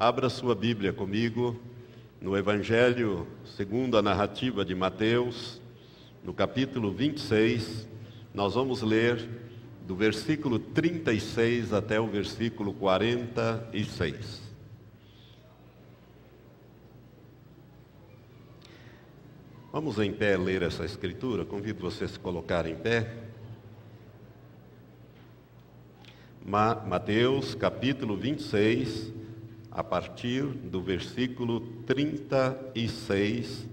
Abra sua Bíblia comigo no Evangelho segundo a narrativa de Mateus, no capítulo 26. Nós vamos ler do versículo 36 até o versículo 46. Vamos em pé ler essa escritura. Convido você a se colocar em pé. Mateus capítulo 26, a partir do versículo 36,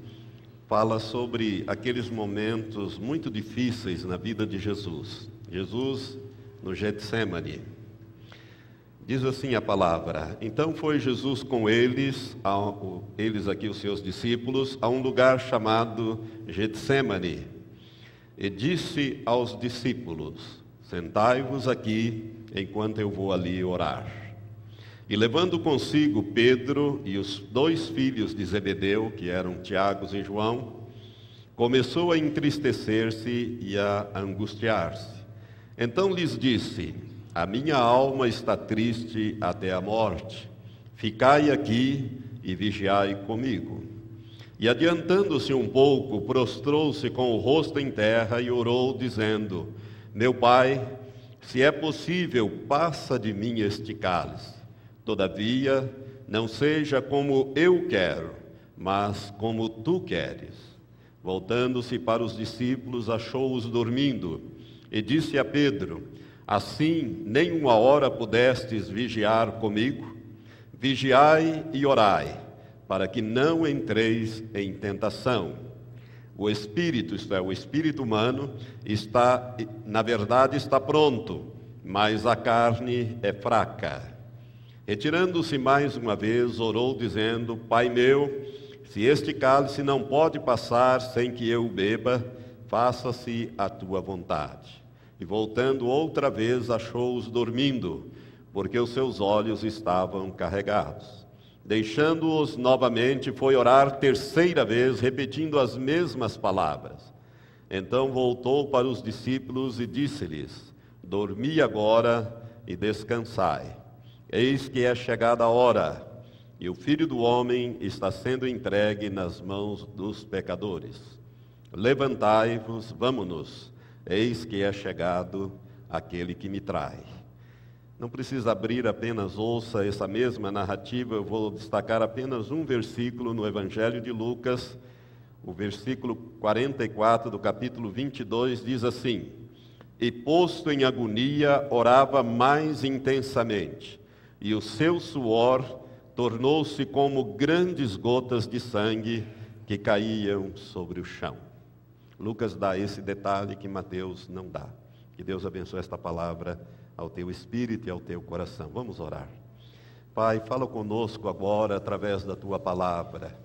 fala sobre aqueles momentos muito difíceis na vida de Jesus. Jesus no Getsemane. Diz assim a palavra: Então foi Jesus com eles, eles aqui os seus discípulos, a um lugar chamado Getsemane, e disse aos discípulos: Sentai-vos aqui enquanto eu vou ali orar. E levando consigo Pedro e os dois filhos de Zebedeu, que eram Tiago e João, começou a entristecer-se e a angustiar-se. Então lhes disse: A minha alma está triste até a morte. Ficai aqui e vigiai comigo. E adiantando-se um pouco, prostrou-se com o rosto em terra e orou, dizendo: meu pai, se é possível, passa de mim este cálice. Todavia, não seja como eu quero, mas como tu queres. Voltando-se para os discípulos, achou-os dormindo e disse a Pedro: Assim, nem uma hora pudestes vigiar comigo? Vigiai e orai, para que não entreis em tentação. O espírito, isto é, o espírito humano, está, na verdade, está pronto, mas a carne é fraca. Retirando-se mais uma vez, orou, dizendo: Pai meu, se este cálice não pode passar sem que eu beba, faça-se a tua vontade. E voltando outra vez, achou-os dormindo, porque os seus olhos estavam carregados. Deixando-os novamente, foi orar terceira vez, repetindo as mesmas palavras. Então voltou para os discípulos e disse-lhes: Dormi agora e descansai. Eis que é chegada a hora, e o filho do homem está sendo entregue nas mãos dos pecadores. Levantai-vos, vamos-nos, eis que é chegado aquele que me trai. Não precisa abrir apenas, ouça essa mesma narrativa, eu vou destacar apenas um versículo no Evangelho de Lucas, o versículo 44 do capítulo 22 diz assim: E posto em agonia, orava mais intensamente, e o seu suor tornou-se como grandes gotas de sangue que caíam sobre o chão. Lucas dá esse detalhe que Mateus não dá. Que Deus abençoe esta palavra ao teu espírito e ao teu coração. Vamos orar. Pai, fala conosco agora através da tua palavra.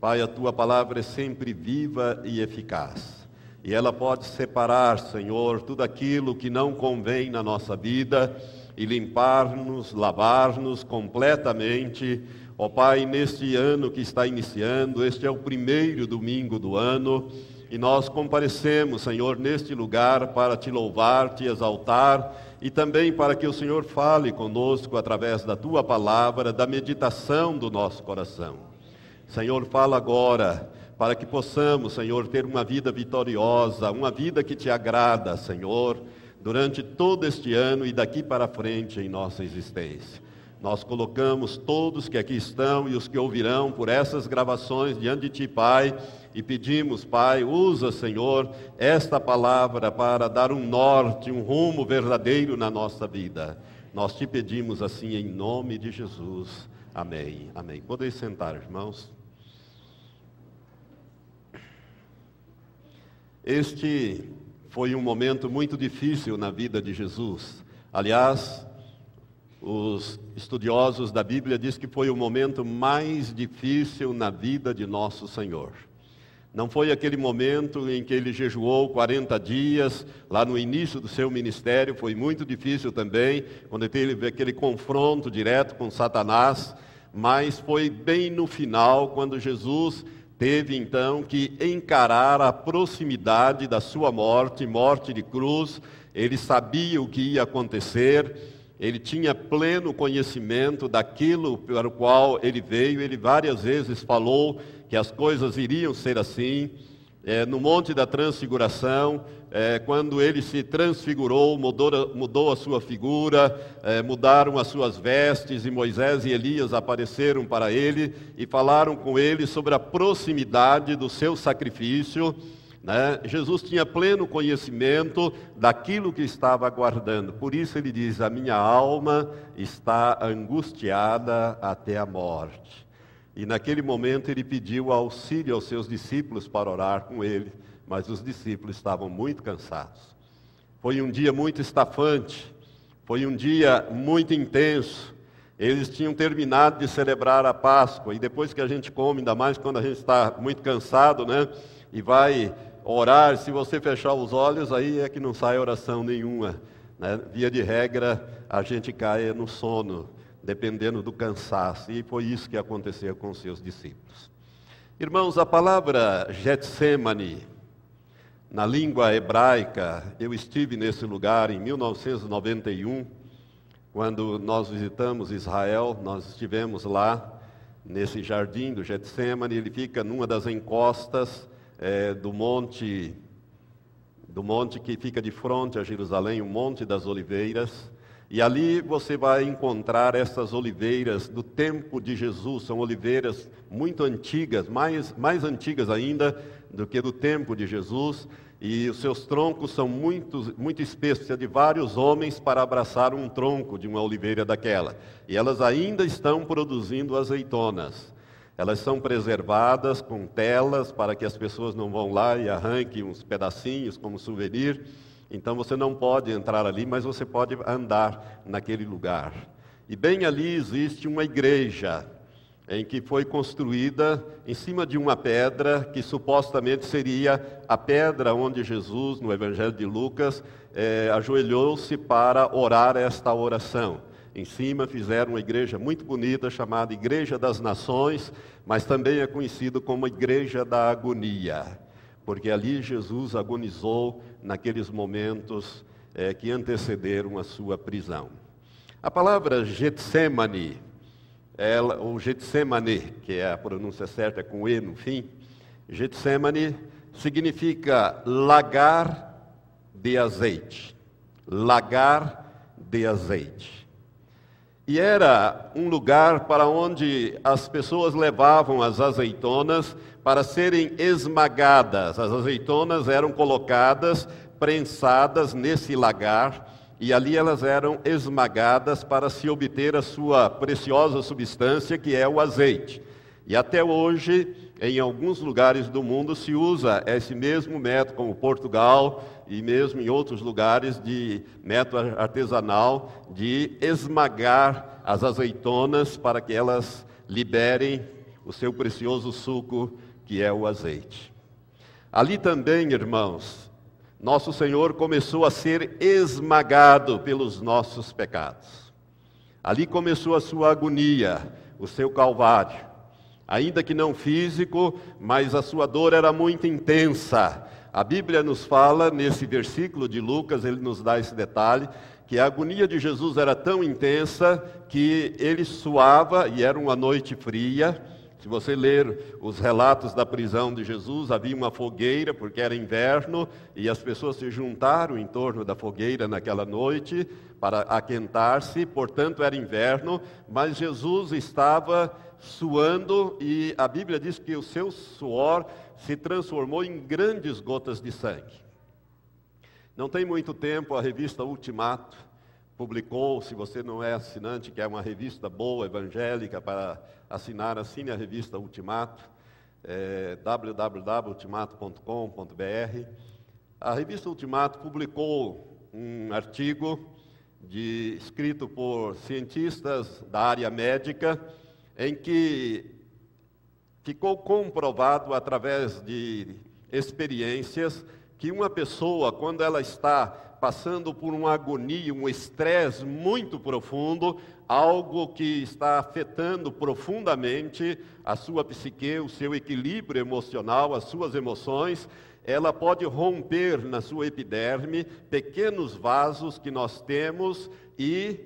Pai, a tua palavra é sempre viva e eficaz. E ela pode separar, Senhor, tudo aquilo que não convém na nossa vida e limpar-nos, lavar-nos completamente. Ó Pai, neste ano que está iniciando, este é o primeiro domingo do ano, e nós comparecemos, Senhor, neste lugar para te louvar, te exaltar e também para que o Senhor fale conosco através da tua palavra, da meditação do nosso coração. Senhor, fala agora para que possamos, Senhor, ter uma vida vitoriosa, uma vida que te agrada, Senhor, durante todo este ano e daqui para frente em nossa existência. Nós colocamos todos que aqui estão e os que ouvirão por essas gravações diante de Ti, Pai, e pedimos, Pai, usa, Senhor, esta palavra para dar um norte, um rumo verdadeiro na nossa vida. Nós te pedimos assim em nome de Jesus. Amém. Amém. Podeis sentar, irmãos. Este foi um momento muito difícil na vida de Jesus. Aliás, os estudiosos da Bíblia dizem que foi o momento mais difícil na vida de nosso Senhor. Não foi aquele momento em que ele jejuou 40 dias, lá no início do seu ministério, foi muito difícil também, quando ele teve aquele confronto direto com Satanás, mas foi bem no final, quando Jesus teve então que encarar a proximidade da sua morte, morte de cruz, ele sabia o que ia acontecer, ele tinha pleno conhecimento daquilo para o qual ele veio, ele várias vezes falou que as coisas iriam ser assim. É, no Monte da Transfiguração, é, quando ele se transfigurou, mudou, mudou a sua figura, é, mudaram as suas vestes, e Moisés e Elias apareceram para ele e falaram com ele sobre a proximidade do seu sacrifício. Né? Jesus tinha pleno conhecimento daquilo que estava aguardando, por isso ele diz: A minha alma está angustiada até a morte. E naquele momento ele pediu auxílio aos seus discípulos para orar com ele, mas os discípulos estavam muito cansados. Foi um dia muito estafante, foi um dia muito intenso. Eles tinham terminado de celebrar a Páscoa e depois que a gente come, ainda mais quando a gente está muito cansado, né? E vai orar, se você fechar os olhos, aí é que não sai oração nenhuma. Né? Via de regra, a gente cai no sono dependendo do cansaço. E foi isso que aconteceu com seus discípulos. Irmãos, a palavra Getsemane, na língua hebraica, eu estive nesse lugar em 1991, quando nós visitamos Israel, nós estivemos lá, nesse jardim do Getsemane, ele fica numa das encostas é, do monte, do monte que fica de frente a Jerusalém, o Monte das Oliveiras, e ali você vai encontrar essas oliveiras do tempo de Jesus, são oliveiras muito antigas, mais, mais antigas ainda do que do tempo de Jesus, e os seus troncos são muito, muito espessos, precisa de vários homens para abraçar um tronco de uma oliveira daquela. E elas ainda estão produzindo azeitonas. Elas são preservadas com telas para que as pessoas não vão lá e arranquem uns pedacinhos como souvenir. Então você não pode entrar ali, mas você pode andar naquele lugar. E bem ali existe uma igreja em que foi construída em cima de uma pedra que supostamente seria a pedra onde Jesus, no Evangelho de Lucas, eh, ajoelhou-se para orar esta oração. Em cima fizeram uma igreja muito bonita chamada Igreja das Nações, mas também é conhecido como Igreja da Agonia porque ali Jesus agonizou naqueles momentos é, que antecederam a sua prisão. A palavra Getsemane, ela, ou Getsemane, que é a pronúncia certa, com E no fim, Getsemane significa lagar de azeite. Lagar de azeite. E era um lugar para onde as pessoas levavam as azeitonas para serem esmagadas. As azeitonas eram colocadas, prensadas nesse lagar, e ali elas eram esmagadas para se obter a sua preciosa substância, que é o azeite. E até hoje, em alguns lugares do mundo, se usa esse mesmo método, como Portugal, e mesmo em outros lugares de método artesanal de esmagar as azeitonas para que elas liberem o seu precioso suco que é o azeite. Ali também, irmãos, nosso Senhor começou a ser esmagado pelos nossos pecados. Ali começou a sua agonia, o seu calvário. Ainda que não físico, mas a sua dor era muito intensa a Bíblia nos fala, nesse versículo de Lucas, ele nos dá esse detalhe, que a agonia de Jesus era tão intensa que ele suava e era uma noite fria. Se você ler os relatos da prisão de Jesus, havia uma fogueira, porque era inverno, e as pessoas se juntaram em torno da fogueira naquela noite para aquentar-se, portanto era inverno, mas Jesus estava suando e a Bíblia diz que o seu suor se transformou em grandes gotas de sangue. Não tem muito tempo, a revista Ultimato publicou, se você não é assinante, que é uma revista boa, evangélica, para assinar, assine a revista Ultimato, é, www.ultimato.com.br. A revista Ultimato publicou um artigo de, escrito por cientistas da área médica, em que ficou comprovado através de experiências que uma pessoa, quando ela está passando por uma agonia, um estresse muito profundo, algo que está afetando profundamente a sua psique, o seu equilíbrio emocional, as suas emoções, ela pode romper na sua epiderme pequenos vasos que nós temos e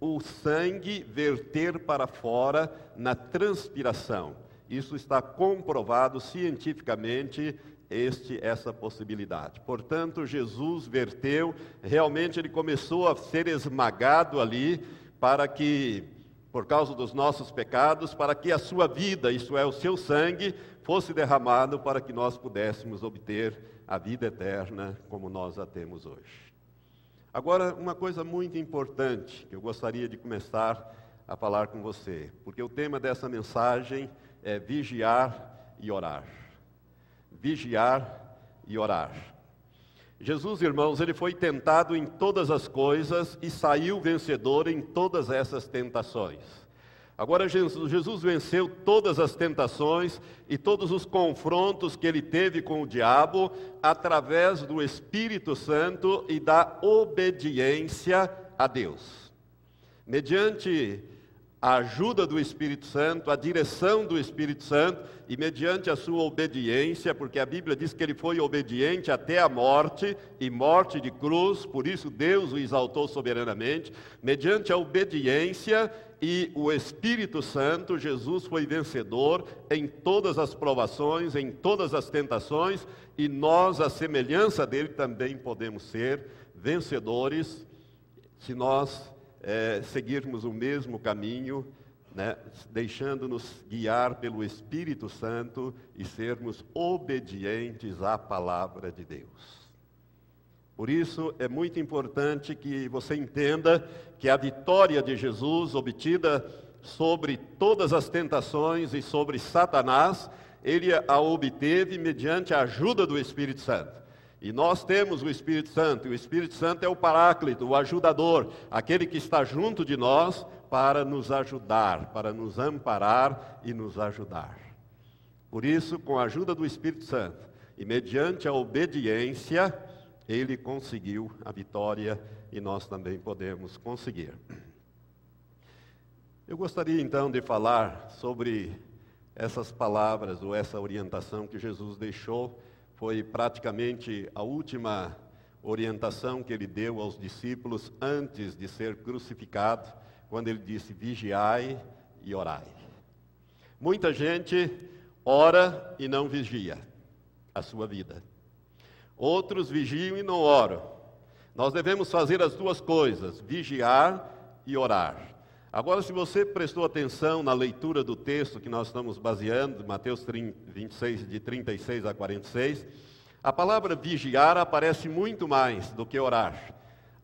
o sangue verter para fora na transpiração. Isso está comprovado cientificamente este essa possibilidade. Portanto, Jesus verteu, realmente ele começou a ser esmagado ali para que por causa dos nossos pecados, para que a sua vida, isto é, o seu sangue, fosse derramado para que nós pudéssemos obter a vida eterna como nós a temos hoje. Agora, uma coisa muito importante que eu gostaria de começar a falar com você, porque o tema dessa mensagem é vigiar e orar. Vigiar e orar. Jesus, irmãos, ele foi tentado em todas as coisas e saiu vencedor em todas essas tentações. Agora, Jesus, Jesus, venceu todas as tentações e todos os confrontos que ele teve com o diabo através do Espírito Santo e da obediência a Deus. Mediante a ajuda do Espírito Santo, a direção do Espírito Santo e mediante a sua obediência, porque a Bíblia diz que ele foi obediente até a morte e morte de cruz, por isso Deus o exaltou soberanamente. Mediante a obediência e o Espírito Santo, Jesus foi vencedor em todas as provações, em todas as tentações, e nós, a semelhança dele, também podemos ser vencedores se nós é, seguirmos o mesmo caminho, né, deixando-nos guiar pelo Espírito Santo e sermos obedientes à palavra de Deus. Por isso é muito importante que você entenda que a vitória de Jesus obtida sobre todas as tentações e sobre Satanás, ele a obteve mediante a ajuda do Espírito Santo. E nós temos o Espírito Santo, e o Espírito Santo é o Paráclito, o ajudador, aquele que está junto de nós para nos ajudar, para nos amparar e nos ajudar. Por isso, com a ajuda do Espírito Santo e mediante a obediência, ele conseguiu a vitória e nós também podemos conseguir. Eu gostaria então de falar sobre essas palavras ou essa orientação que Jesus deixou foi praticamente a última orientação que ele deu aos discípulos antes de ser crucificado, quando ele disse: vigiai e orai. Muita gente ora e não vigia a sua vida. Outros vigiam e não oram. Nós devemos fazer as duas coisas, vigiar e orar. Agora, se você prestou atenção na leitura do texto que nós estamos baseando, Mateus 30, 26, de 36 a 46, a palavra vigiar aparece muito mais do que orar.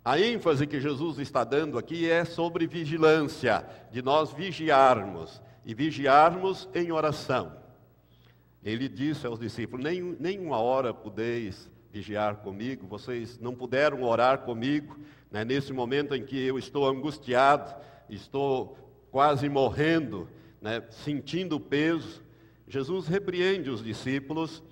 A ênfase que Jesus está dando aqui é sobre vigilância, de nós vigiarmos, e vigiarmos em oração. Ele disse aos discípulos: Nem, nem uma hora podeis vigiar comigo, vocês não puderam orar comigo, né, nesse momento em que eu estou angustiado, estou quase morrendo, né, sentindo o peso. Jesus repreende os discípulos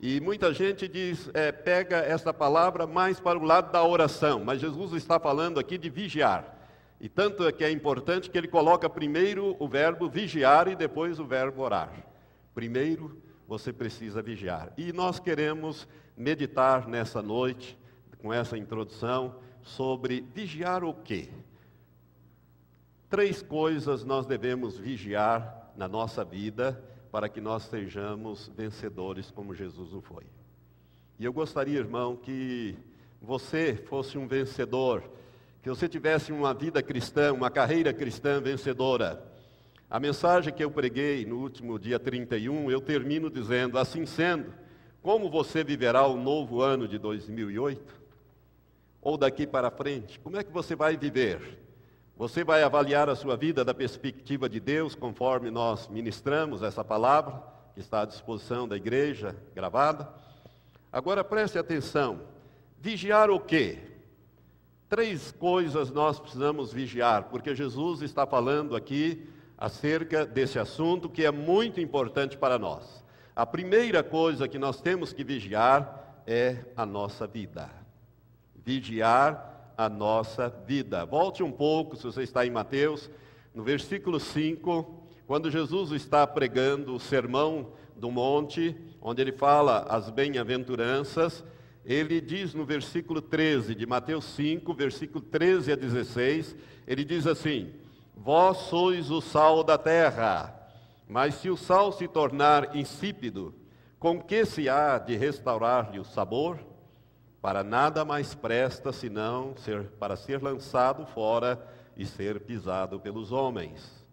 e muita gente diz, é, pega essa palavra mais para o lado da oração, mas Jesus está falando aqui de vigiar. E tanto é que é importante que ele coloca primeiro o verbo vigiar e depois o verbo orar. Primeiro você precisa vigiar. E nós queremos meditar nessa noite, com essa introdução, sobre vigiar o quê? Três coisas nós devemos vigiar na nossa vida para que nós sejamos vencedores como Jesus o foi. E eu gostaria, irmão, que você fosse um vencedor, que você tivesse uma vida cristã, uma carreira cristã vencedora. A mensagem que eu preguei no último dia 31, eu termino dizendo: assim sendo, como você viverá o novo ano de 2008? Ou daqui para frente? Como é que você vai viver? Você vai avaliar a sua vida da perspectiva de Deus, conforme nós ministramos essa palavra, que está à disposição da igreja, gravada. Agora preste atenção: vigiar o quê? Três coisas nós precisamos vigiar, porque Jesus está falando aqui acerca desse assunto que é muito importante para nós. A primeira coisa que nós temos que vigiar é a nossa vida. Vigiar a nossa vida. Volte um pouco, se você está em Mateus, no versículo 5, quando Jesus está pregando o sermão do monte, onde ele fala as bem-aventuranças, ele diz no versículo 13 de Mateus 5, versículo 13 a 16, ele diz assim: Vós sois o sal da terra, mas se o sal se tornar insípido, com que se há de restaurar-lhe o sabor? Para nada mais presta senão ser, para ser lançado fora e ser pisado pelos homens.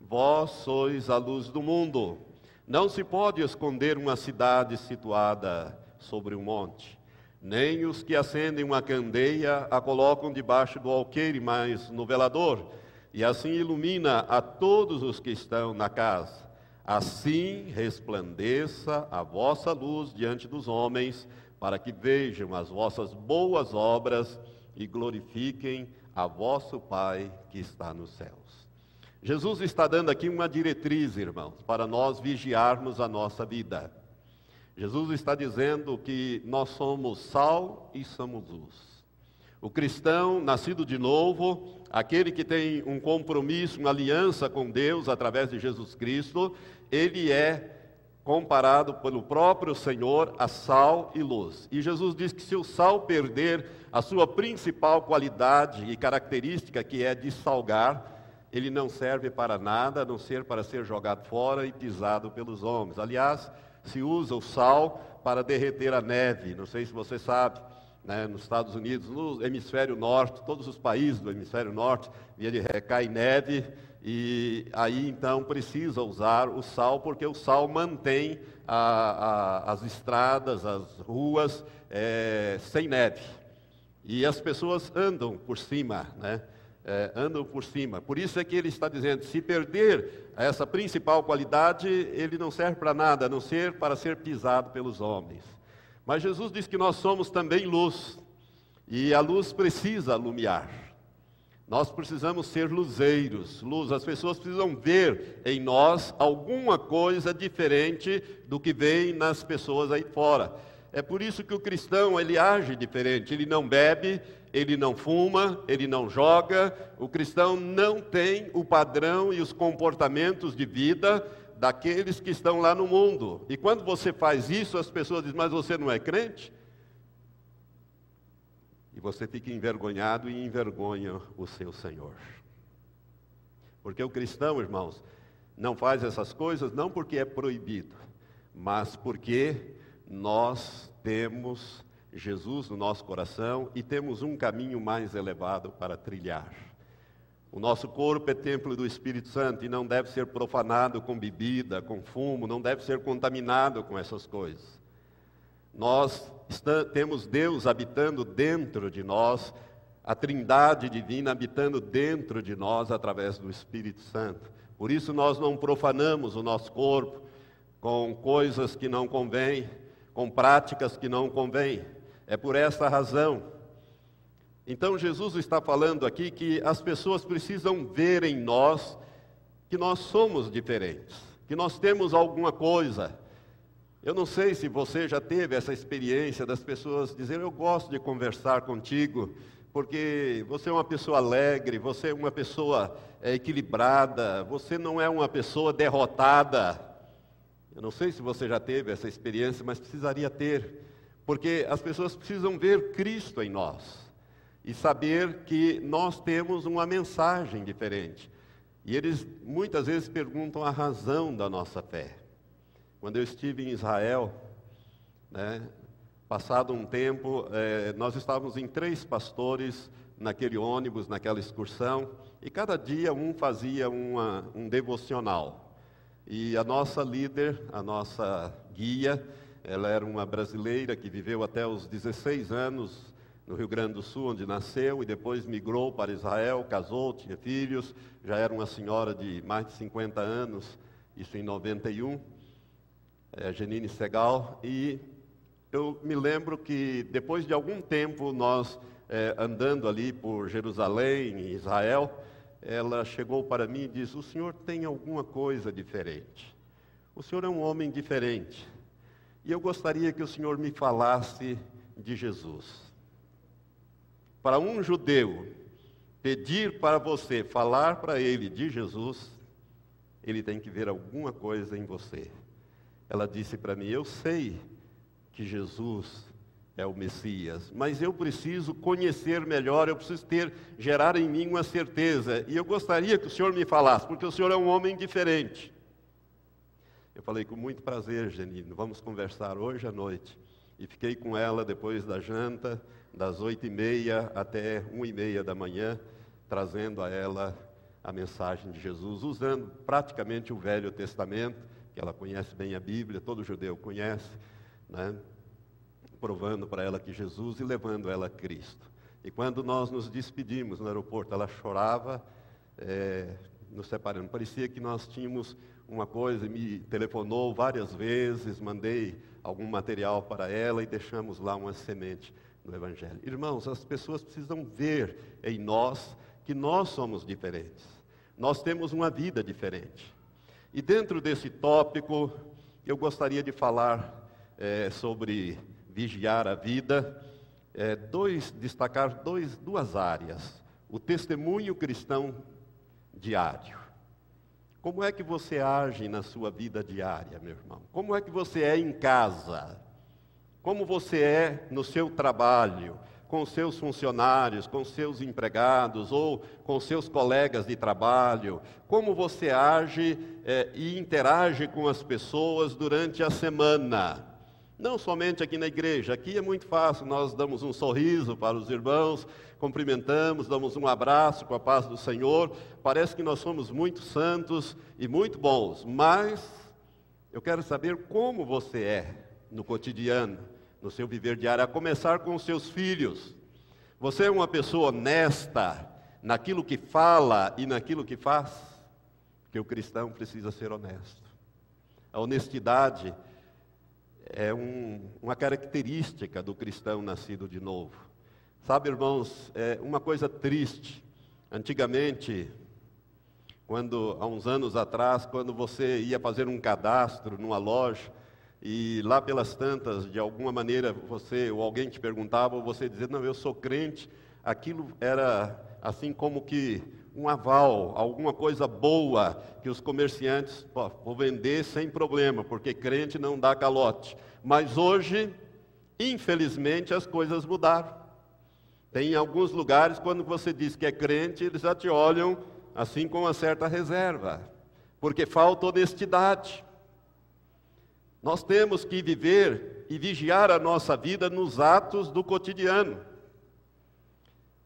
Vós sois a luz do mundo. Não se pode esconder uma cidade situada sobre um monte. Nem os que acendem uma candeia a colocam debaixo do alqueire, mas no velador, e assim ilumina a todos os que estão na casa. Assim resplandeça a vossa luz diante dos homens, para que vejam as vossas boas obras e glorifiquem a vosso Pai que está nos céus. Jesus está dando aqui uma diretriz, irmãos, para nós vigiarmos a nossa vida. Jesus está dizendo que nós somos sal e somos luz. O cristão nascido de novo, aquele que tem um compromisso, uma aliança com Deus através de Jesus Cristo, ele é comparado pelo próprio Senhor a sal e luz. E Jesus diz que se o sal perder a sua principal qualidade e característica, que é de salgar, ele não serve para nada a não ser para ser jogado fora e pisado pelos homens. Aliás, se usa o sal para derreter a neve, não sei se você sabe. Né, nos Estados Unidos, no hemisfério norte, todos os países do hemisfério norte, via de recai neve, e aí então precisa usar o sal, porque o sal mantém a, a, as estradas, as ruas é, sem neve. E as pessoas andam por cima, né? é, andam por cima. Por isso é que ele está dizendo: se perder essa principal qualidade, ele não serve para nada, a não ser para ser pisado pelos homens. Mas Jesus diz que nós somos também luz, e a luz precisa alumiar. Nós precisamos ser luzeiros, luz. As pessoas precisam ver em nós alguma coisa diferente do que vem nas pessoas aí fora. É por isso que o cristão ele age diferente. Ele não bebe, ele não fuma, ele não joga. O cristão não tem o padrão e os comportamentos de vida daqueles que estão lá no mundo. E quando você faz isso, as pessoas dizem: Mas você não é crente? E você fica envergonhado e envergonha o seu Senhor. Porque o cristão, irmãos, não faz essas coisas não porque é proibido, mas porque nós temos Jesus no nosso coração e temos um caminho mais elevado para trilhar. O nosso corpo é templo do Espírito Santo e não deve ser profanado com bebida, com fumo, não deve ser contaminado com essas coisas. Nós temos Deus habitando dentro de nós, a Trindade divina habitando dentro de nós através do Espírito Santo. Por isso nós não profanamos o nosso corpo com coisas que não convêm, com práticas que não convêm. É por essa razão. Então Jesus está falando aqui que as pessoas precisam ver em nós que nós somos diferentes, que nós temos alguma coisa. Eu não sei se você já teve essa experiência das pessoas dizerem: Eu gosto de conversar contigo, porque você é uma pessoa alegre, você é uma pessoa é, equilibrada, você não é uma pessoa derrotada. Eu não sei se você já teve essa experiência, mas precisaria ter, porque as pessoas precisam ver Cristo em nós e saber que nós temos uma mensagem diferente. E eles muitas vezes perguntam a razão da nossa fé. Quando eu estive em Israel, né, passado um tempo, eh, nós estávamos em três pastores naquele ônibus, naquela excursão, e cada dia um fazia uma, um devocional. E a nossa líder, a nossa guia, ela era uma brasileira que viveu até os 16 anos no Rio Grande do Sul, onde nasceu, e depois migrou para Israel, casou, tinha filhos, já era uma senhora de mais de 50 anos, isso em 91, é, Genine Segal, e eu me lembro que depois de algum tempo nós é, andando ali por Jerusalém, Israel, ela chegou para mim e disse: O senhor tem alguma coisa diferente. O senhor é um homem diferente. E eu gostaria que o senhor me falasse de Jesus. Para um judeu pedir para você falar para ele de Jesus, ele tem que ver alguma coisa em você. Ela disse para mim: Eu sei que Jesus é o Messias, mas eu preciso conhecer melhor, eu preciso ter, gerar em mim uma certeza. E eu gostaria que o senhor me falasse, porque o senhor é um homem diferente. Eu falei com muito prazer, Genino, vamos conversar hoje à noite. E fiquei com ela depois da janta, das oito e meia até uma e meia da manhã, trazendo a ela a mensagem de Jesus, usando praticamente o Velho Testamento, que ela conhece bem a Bíblia, todo judeu conhece, né? provando para ela que Jesus e levando ela a Cristo. E quando nós nos despedimos no aeroporto, ela chorava, é, nos separando. Parecia que nós tínhamos uma coisa, me telefonou várias vezes, mandei algum material para ela e deixamos lá uma semente no Evangelho. Irmãos, as pessoas precisam ver em nós que nós somos diferentes. Nós temos uma vida diferente. E dentro desse tópico, eu gostaria de falar é, sobre vigiar a vida, é, dois, destacar dois, duas áreas. O testemunho cristão diário. Como é que você age na sua vida diária, meu irmão? Como é que você é em casa? Como você é no seu trabalho, com seus funcionários, com seus empregados ou com seus colegas de trabalho? Como você age é, e interage com as pessoas durante a semana? Não somente aqui na igreja, aqui é muito fácil, nós damos um sorriso para os irmãos, cumprimentamos, damos um abraço com a paz do Senhor. Parece que nós somos muito santos e muito bons, mas eu quero saber como você é no cotidiano, no seu viver diário, a começar com os seus filhos. Você é uma pessoa honesta naquilo que fala e naquilo que faz? Porque o cristão precisa ser honesto. A honestidade é um, uma característica do cristão nascido de novo. Sabe, irmãos, é uma coisa triste. Antigamente, quando há uns anos atrás, quando você ia fazer um cadastro numa loja e lá pelas tantas, de alguma maneira, você ou alguém te perguntava, ou você dizia, não, eu sou crente, aquilo era assim como que um aval, alguma coisa boa que os comerciantes pô, vou vender sem problema, porque crente não dá calote. Mas hoje, infelizmente, as coisas mudaram. Tem alguns lugares, quando você diz que é crente, eles já te olham assim com uma certa reserva, porque falta honestidade. Nós temos que viver e vigiar a nossa vida nos atos do cotidiano.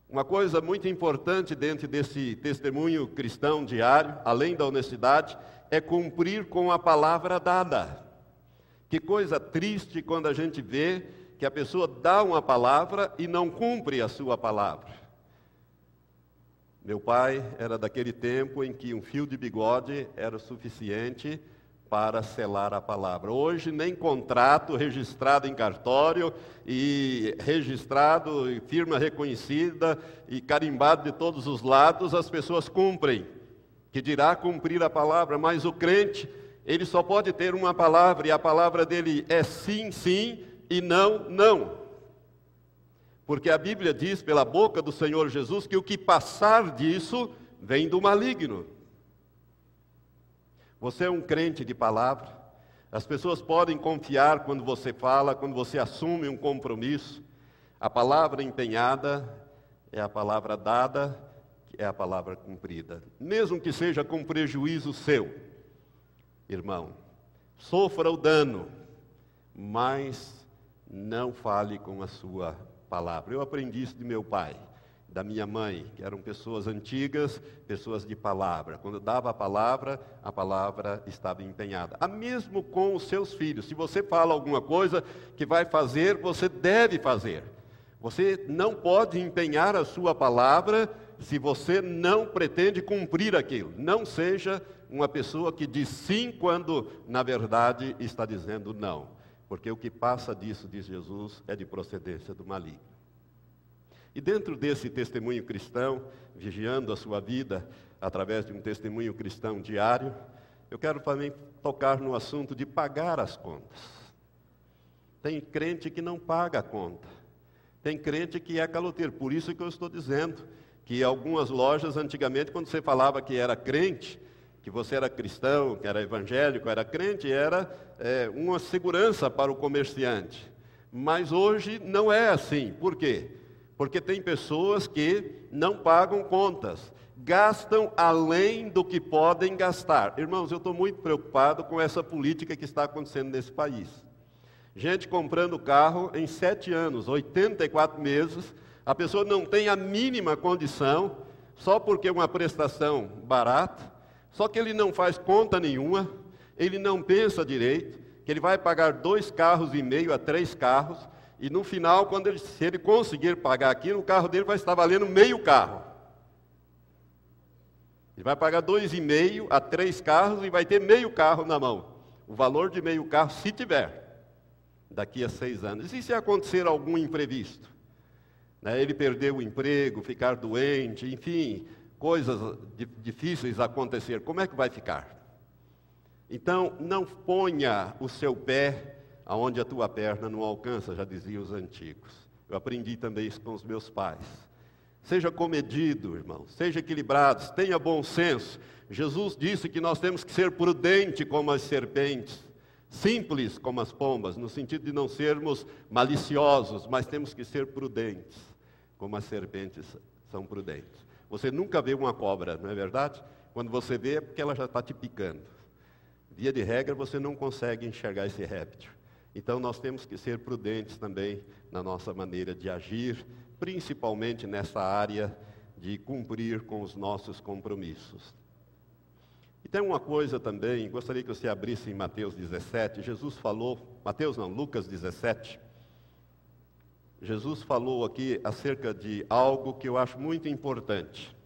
Uma coisa muito importante dentro desse testemunho cristão diário, além da honestidade, é cumprir com a palavra dada. Que coisa triste quando a gente vê que a pessoa dá uma palavra e não cumpre a sua palavra. Meu pai era daquele tempo em que um fio de bigode era suficiente para selar a palavra. Hoje, nem contrato registrado em cartório e registrado firma reconhecida e carimbado de todos os lados, as pessoas cumprem, que dirá cumprir a palavra, mas o crente, ele só pode ter uma palavra e a palavra dele é sim, sim e não, não. Porque a Bíblia diz pela boca do Senhor Jesus que o que passar disso vem do maligno. Você é um crente de palavra. As pessoas podem confiar quando você fala, quando você assume um compromisso. A palavra empenhada é a palavra dada, é a palavra cumprida. Mesmo que seja com prejuízo seu, irmão, sofra o dano, mas não fale com a sua palavra. Eu aprendi isso de meu pai da minha mãe, que eram pessoas antigas, pessoas de palavra. Quando dava a palavra, a palavra estava empenhada. A mesmo com os seus filhos. Se você fala alguma coisa que vai fazer, você deve fazer. Você não pode empenhar a sua palavra se você não pretende cumprir aquilo. Não seja uma pessoa que diz sim quando, na verdade, está dizendo não. Porque o que passa disso, diz Jesus, é de procedência do maligno. E dentro desse testemunho cristão, vigiando a sua vida através de um testemunho cristão diário, eu quero também tocar no assunto de pagar as contas. Tem crente que não paga a conta. Tem crente que é caloteiro. Por isso que eu estou dizendo que algumas lojas antigamente, quando você falava que era crente, que você era cristão, que era evangélico, era crente, era é, uma segurança para o comerciante. Mas hoje não é assim. Por quê? Porque tem pessoas que não pagam contas, gastam além do que podem gastar. Irmãos, eu estou muito preocupado com essa política que está acontecendo nesse país. Gente comprando carro em sete anos, 84 meses, a pessoa não tem a mínima condição, só porque é uma prestação barata, só que ele não faz conta nenhuma, ele não pensa direito, que ele vai pagar dois carros e meio a três carros, e no final, quando ele, se ele conseguir pagar aquilo, o carro dele vai estar valendo meio carro. Ele vai pagar dois e meio a três carros e vai ter meio carro na mão. O valor de meio carro, se tiver, daqui a seis anos. E se acontecer algum imprevisto? Né? Ele perder o emprego, ficar doente, enfim, coisas difíceis acontecer, como é que vai ficar? Então, não ponha o seu pé aonde a tua perna não alcança, já diziam os antigos. Eu aprendi também isso com os meus pais. Seja comedido, irmão, seja equilibrado, tenha bom senso. Jesus disse que nós temos que ser prudentes como as serpentes, simples como as pombas, no sentido de não sermos maliciosos, mas temos que ser prudentes, como as serpentes são prudentes. Você nunca vê uma cobra, não é verdade? Quando você vê é porque ela já está te picando. Via de regra, você não consegue enxergar esse réptil. Então, nós temos que ser prudentes também na nossa maneira de agir, principalmente nessa área de cumprir com os nossos compromissos. E tem uma coisa também, gostaria que você abrisse em Mateus 17. Jesus falou, Mateus não, Lucas 17. Jesus falou aqui acerca de algo que eu acho muito importante.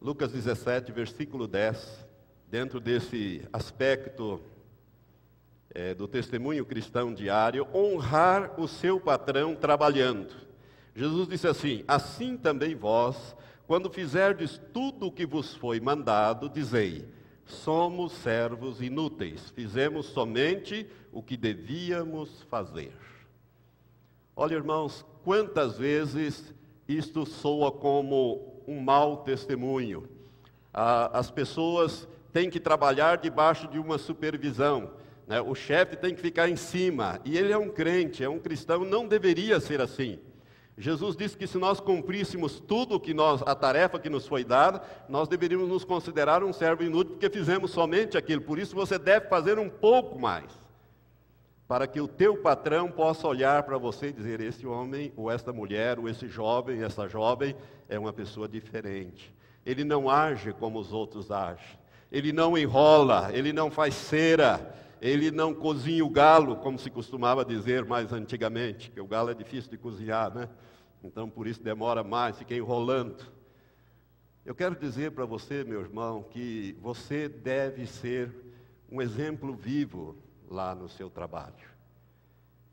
Lucas 17, versículo 10 dentro desse aspecto é, do testemunho cristão diário, honrar o seu patrão trabalhando. Jesus disse assim: Assim também vós, quando fizerdes tudo o que vos foi mandado, dizei: Somos servos inúteis, fizemos somente o que devíamos fazer. Olha, irmãos, quantas vezes isto soa como um mau testemunho. Ah, as pessoas tem que trabalhar debaixo de uma supervisão. Né? O chefe tem que ficar em cima. E ele é um crente, é um cristão, não deveria ser assim. Jesus disse que se nós cumpríssemos tudo que nós, a tarefa que nos foi dada, nós deveríamos nos considerar um servo inútil porque fizemos somente aquilo. Por isso você deve fazer um pouco mais. Para que o teu patrão possa olhar para você e dizer: esse homem, ou esta mulher, ou esse jovem, essa jovem, é uma pessoa diferente. Ele não age como os outros agem ele não enrola, ele não faz cera, ele não cozinha o galo, como se costumava dizer mais antigamente, que o galo é difícil de cozinhar, né? Então por isso demora mais, fica enrolando. Eu quero dizer para você, meu irmão, que você deve ser um exemplo vivo lá no seu trabalho.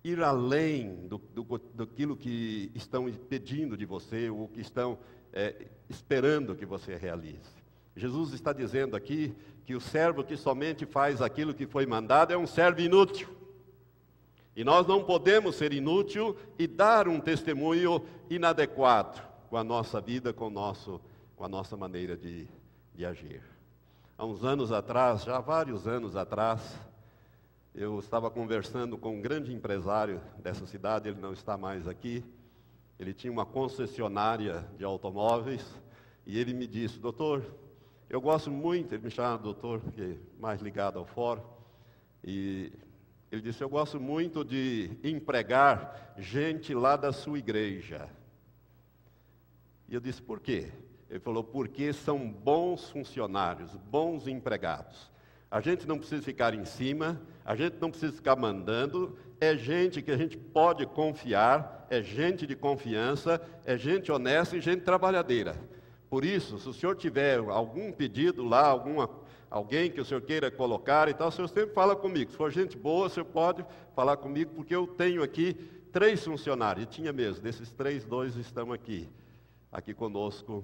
Ir além do, do, daquilo que estão pedindo de você, ou que estão é, esperando que você realize. Jesus está dizendo aqui que o servo que somente faz aquilo que foi mandado é um servo inútil. E nós não podemos ser inútil e dar um testemunho inadequado com a nossa vida, com, nosso, com a nossa maneira de, de agir. Há uns anos atrás, já vários anos atrás, eu estava conversando com um grande empresário dessa cidade, ele não está mais aqui. Ele tinha uma concessionária de automóveis e ele me disse: Doutor, eu gosto muito, ele me chama doutor, que é mais ligado ao fórum, e ele disse: Eu gosto muito de empregar gente lá da sua igreja. E eu disse: Por quê? Ele falou: Porque são bons funcionários, bons empregados. A gente não precisa ficar em cima, a gente não precisa ficar mandando, é gente que a gente pode confiar, é gente de confiança, é gente honesta e gente trabalhadeira. Por isso, se o senhor tiver algum pedido lá, alguma, alguém que o senhor queira colocar e tal, o senhor sempre fala comigo. Se for gente boa, o senhor pode falar comigo, porque eu tenho aqui três funcionários, e tinha mesmo, desses três, dois estão aqui, aqui conosco,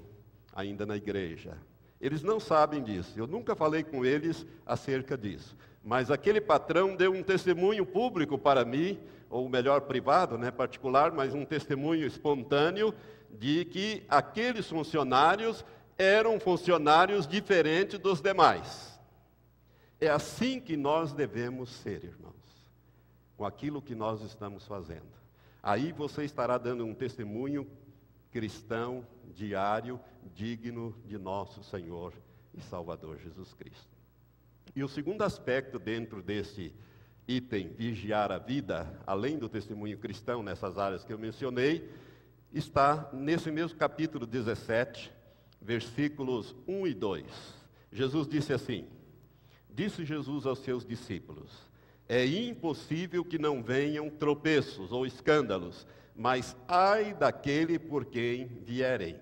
ainda na igreja. Eles não sabem disso, eu nunca falei com eles acerca disso. Mas aquele patrão deu um testemunho público para mim, ou melhor, privado, né, particular, mas um testemunho espontâneo, de que aqueles funcionários eram funcionários diferentes dos demais. É assim que nós devemos ser, irmãos. com aquilo que nós estamos fazendo. Aí você estará dando um testemunho cristão diário, digno de nosso Senhor e Salvador Jesus Cristo. E o segundo aspecto dentro desse item, vigiar a vida, além do testemunho cristão nessas áreas que eu mencionei, está nesse mesmo capítulo 17, versículos 1 e 2. Jesus disse assim: Disse Jesus aos seus discípulos: É impossível que não venham tropeços ou escândalos, mas ai daquele por quem vierem.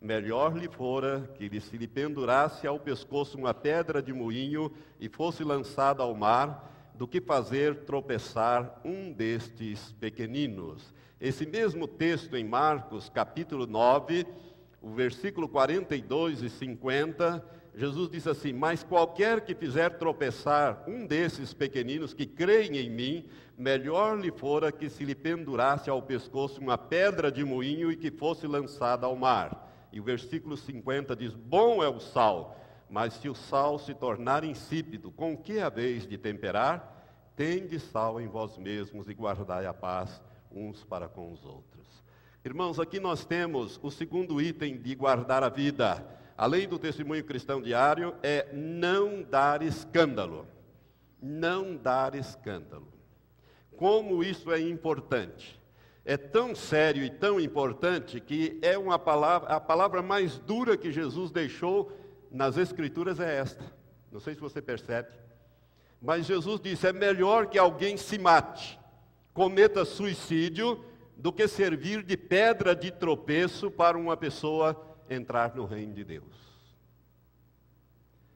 Melhor lhe fora que lhe se lhe pendurasse ao pescoço uma pedra de moinho e fosse lançado ao mar, do que fazer tropeçar um destes pequeninos. Esse mesmo texto em Marcos, capítulo 9, o versículo 42 e 50, Jesus diz assim: Mas qualquer que fizer tropeçar um desses pequeninos que creem em mim, melhor lhe fora que se lhe pendurasse ao pescoço uma pedra de moinho e que fosse lançada ao mar. E o versículo 50 diz: Bom é o sal, mas se o sal se tornar insípido, com que haveis de temperar? Tende sal em vós mesmos e guardai a paz uns para com os outros. Irmãos, aqui nós temos o segundo item de guardar a vida, além do testemunho cristão diário, é não dar escândalo. Não dar escândalo. Como isso é importante. É tão sério e tão importante que é uma palavra, a palavra mais dura que Jesus deixou nas Escrituras é esta. Não sei se você percebe. Mas Jesus disse: é melhor que alguém se mate cometa suicídio do que servir de pedra de tropeço para uma pessoa entrar no reino de Deus.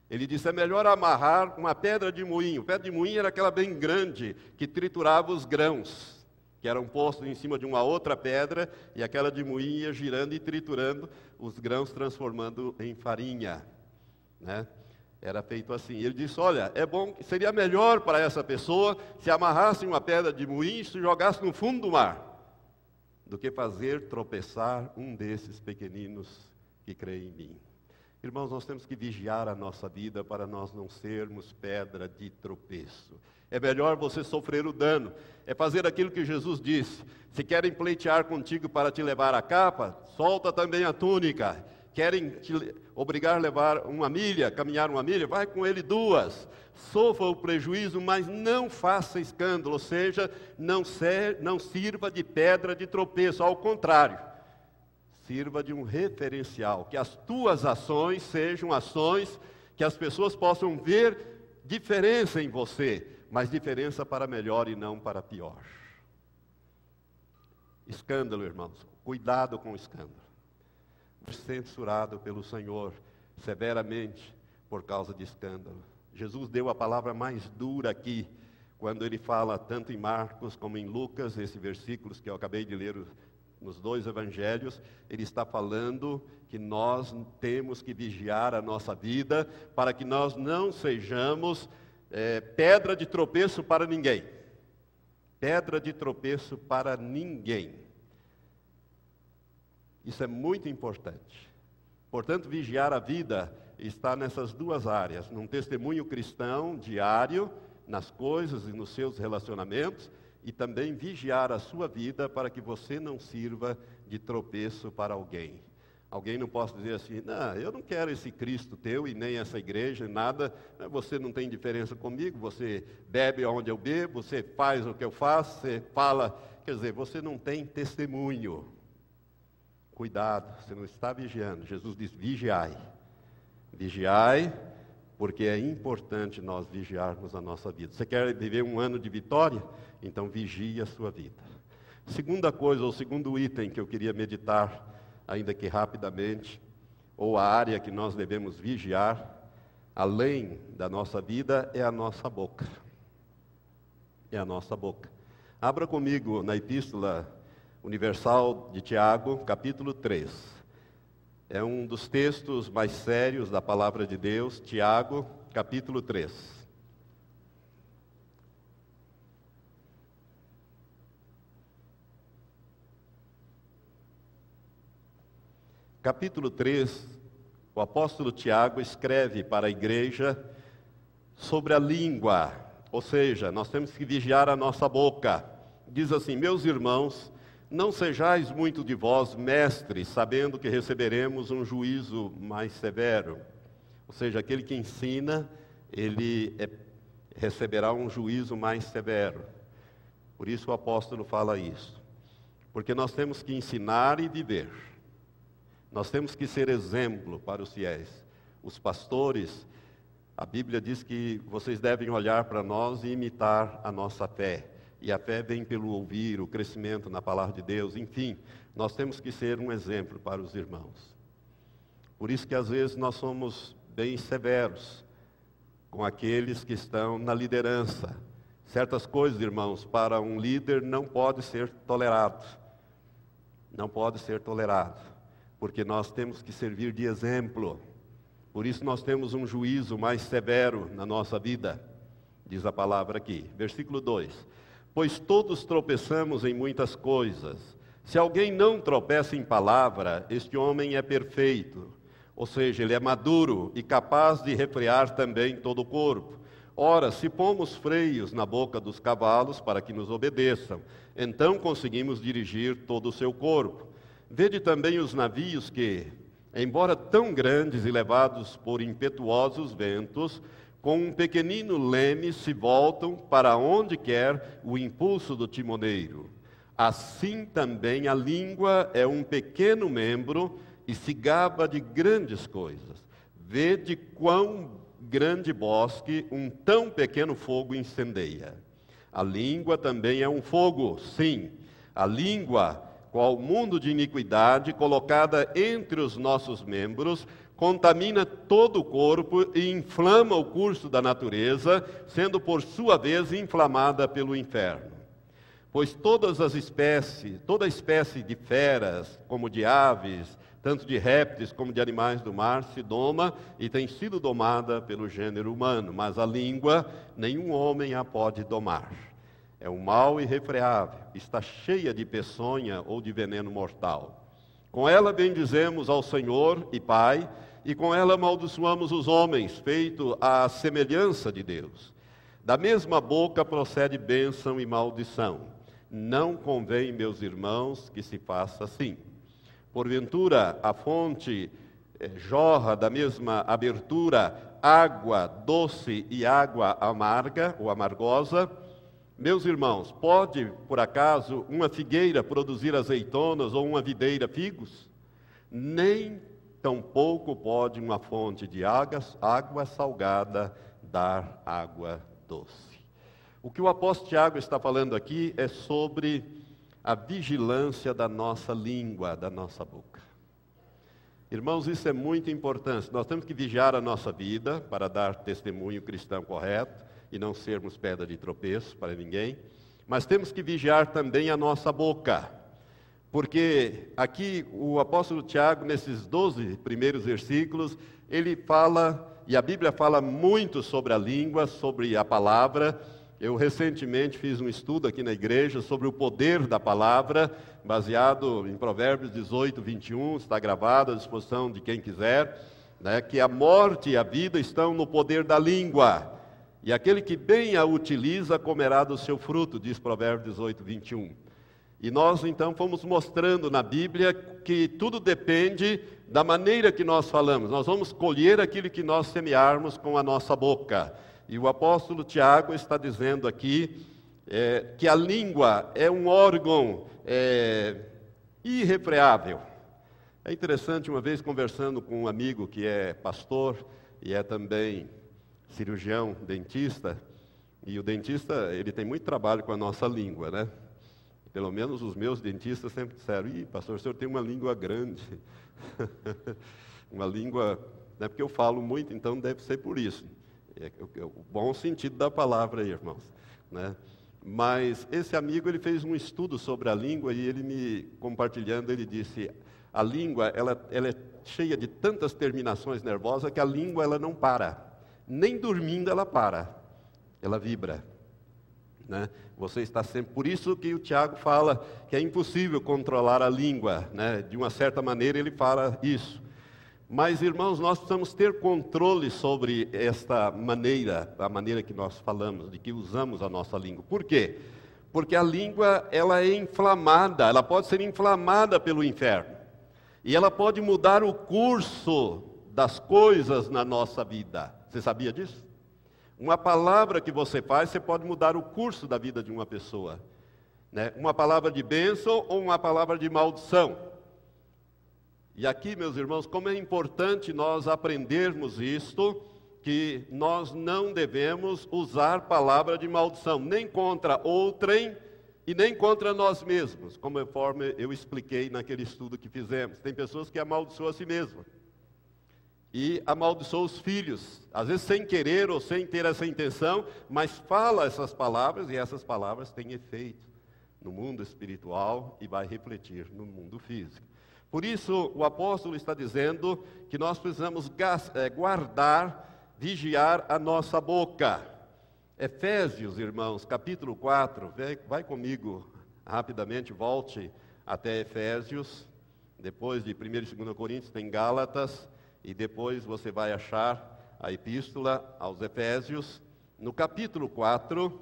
Ele disse: é melhor amarrar uma pedra de moinho. Pedra de moinho era aquela bem grande que triturava os grãos, que eram postos em cima de uma outra pedra, e aquela de moinho ia girando e triturando os grãos, transformando em farinha. Né? Era feito assim. Ele disse: Olha, é bom, seria melhor para essa pessoa se amarrasse uma pedra de moinho e se jogasse no fundo do mar, do que fazer tropeçar um desses pequeninos que creem em mim. Irmãos, nós temos que vigiar a nossa vida para nós não sermos pedra de tropeço. É melhor você sofrer o dano, é fazer aquilo que Jesus disse. Se querem pleitear contigo para te levar a capa, solta também a túnica querem te obrigar a levar uma milha, caminhar uma milha, vai com ele duas. Sofra o prejuízo, mas não faça escândalo, ou seja, não, ser, não sirva de pedra de tropeço, ao contrário, sirva de um referencial, que as tuas ações sejam ações que as pessoas possam ver diferença em você, mas diferença para melhor e não para pior. Escândalo, irmãos, cuidado com o escândalo censurado pelo Senhor severamente por causa de escândalo. Jesus deu a palavra mais dura aqui, quando ele fala tanto em Marcos como em Lucas, esses versículos que eu acabei de ler nos dois evangelhos, ele está falando que nós temos que vigiar a nossa vida para que nós não sejamos é, pedra de tropeço para ninguém. Pedra de tropeço para ninguém. Isso é muito importante. Portanto, vigiar a vida está nessas duas áreas: num testemunho cristão diário, nas coisas e nos seus relacionamentos, e também vigiar a sua vida para que você não sirva de tropeço para alguém. Alguém não possa dizer assim, não, eu não quero esse Cristo teu e nem essa igreja, nada, você não tem diferença comigo, você bebe onde eu bebo, você faz o que eu faço, você fala, quer dizer, você não tem testemunho. Cuidado, você não está vigiando. Jesus diz: vigiai. Vigiai, porque é importante nós vigiarmos a nossa vida. Você quer viver um ano de vitória? Então vigie a sua vida. Segunda coisa, ou segundo item que eu queria meditar, ainda que rapidamente, ou a área que nós devemos vigiar, além da nossa vida, é a nossa boca. É a nossa boca. Abra comigo na epístola Universal de Tiago, capítulo 3. É um dos textos mais sérios da palavra de Deus, Tiago, capítulo 3. Capítulo 3, o apóstolo Tiago escreve para a igreja sobre a língua, Ou seja, nós temos que vigiar a nossa boca. Diz assim: Meus irmãos, não sejais muito de vós mestres, sabendo que receberemos um juízo mais severo. Ou seja, aquele que ensina, ele é, receberá um juízo mais severo. Por isso o apóstolo fala isso. Porque nós temos que ensinar e viver. Nós temos que ser exemplo para os fiéis. Os pastores, a Bíblia diz que vocês devem olhar para nós e imitar a nossa fé. E a fé vem pelo ouvir, o crescimento na palavra de Deus, enfim, nós temos que ser um exemplo para os irmãos. Por isso que às vezes nós somos bem severos com aqueles que estão na liderança. Certas coisas, irmãos, para um líder não pode ser tolerado não pode ser tolerado, porque nós temos que servir de exemplo. Por isso nós temos um juízo mais severo na nossa vida, diz a palavra aqui. Versículo 2: Pois todos tropeçamos em muitas coisas. Se alguém não tropeça em palavra, este homem é perfeito, ou seja, ele é maduro e capaz de refrear também todo o corpo. Ora, se pomos freios na boca dos cavalos para que nos obedeçam, então conseguimos dirigir todo o seu corpo. Vede também os navios que, embora tão grandes e levados por impetuosos ventos, com um pequenino leme se voltam para onde quer o impulso do timoneiro. Assim também a língua é um pequeno membro e se gaba de grandes coisas. Vede quão grande bosque, um tão pequeno fogo incendeia. A língua também é um fogo, sim. A língua, qual mundo de iniquidade, colocada entre os nossos membros, contamina todo o corpo e inflama o curso da natureza, sendo por sua vez inflamada pelo inferno. Pois todas as espécies, toda espécie de feras, como de aves, tanto de répteis como de animais do mar, se doma e tem sido domada pelo gênero humano, mas a língua nenhum homem a pode domar. É um mal irrefreável, está cheia de peçonha ou de veneno mortal. Com ela bendizemos ao Senhor e Pai, e com ela amaldiçoamos os homens, feito à semelhança de Deus. Da mesma boca procede bênção e maldição. Não convém, meus irmãos, que se faça assim. Porventura a fonte eh, jorra da mesma abertura água doce e água amarga ou amargosa. Meus irmãos, pode por acaso uma figueira produzir azeitonas ou uma videira figos? Nem tampouco pode uma fonte de água, água salgada dar água doce. O que o apóstolo Tiago está falando aqui é sobre a vigilância da nossa língua, da nossa boca. Irmãos, isso é muito importante. Nós temos que vigiar a nossa vida para dar testemunho cristão correto e não sermos pedra de tropeço para ninguém. Mas temos que vigiar também a nossa boca. Porque aqui o apóstolo Tiago, nesses 12 primeiros versículos, ele fala, e a Bíblia fala muito sobre a língua, sobre a palavra, eu recentemente fiz um estudo aqui na igreja sobre o poder da palavra, baseado em Provérbios 18, 21, está gravado à disposição de quem quiser, né, que a morte e a vida estão no poder da língua, e aquele que bem a utiliza comerá do seu fruto, diz Provérbios 18, 21. E nós então fomos mostrando na Bíblia que tudo depende da maneira que nós falamos, nós vamos colher aquilo que nós semearmos com a nossa boca. E o apóstolo Tiago está dizendo aqui é, que a língua é um órgão é, irrefreável. É interessante, uma vez conversando com um amigo que é pastor e é também cirurgião, dentista, e o dentista, ele tem muito trabalho com a nossa língua, né? Pelo menos os meus dentistas sempre disseram, Ih, pastor, o senhor tem uma língua grande. uma língua, não é porque eu falo muito, então deve ser por isso. É, é, o bom sentido da palavra, aí, irmãos. Né? Mas esse amigo ele fez um estudo sobre a língua e ele me compartilhando ele disse a língua ela, ela é cheia de tantas terminações nervosas que a língua ela não para nem dormindo ela para ela vibra né? Você está sempre por isso que o Tiago fala que é impossível controlar a língua, né? De uma certa maneira ele fala isso. Mas, irmãos, nós precisamos ter controle sobre esta maneira, a maneira que nós falamos, de que usamos a nossa língua. Por quê? Porque a língua, ela é inflamada, ela pode ser inflamada pelo inferno. E ela pode mudar o curso das coisas na nossa vida. Você sabia disso? Uma palavra que você faz, você pode mudar o curso da vida de uma pessoa. Né? Uma palavra de bênção ou uma palavra de maldição. E aqui, meus irmãos, como é importante nós aprendermos isto, que nós não devemos usar palavra de maldição, nem contra outrem e nem contra nós mesmos, conforme eu expliquei naquele estudo que fizemos. Tem pessoas que amaldiçoam a si mesmas e amaldiçoa os filhos, às vezes sem querer ou sem ter essa intenção, mas fala essas palavras e essas palavras têm efeito no mundo espiritual e vai refletir no mundo físico. Por isso, o apóstolo está dizendo que nós precisamos eh, guardar, vigiar a nossa boca. Efésios, irmãos, capítulo 4, vai comigo rapidamente, volte até Efésios, depois de 1 e 2 Coríntios, tem Gálatas, e depois você vai achar a epístola aos Efésios, no capítulo 4,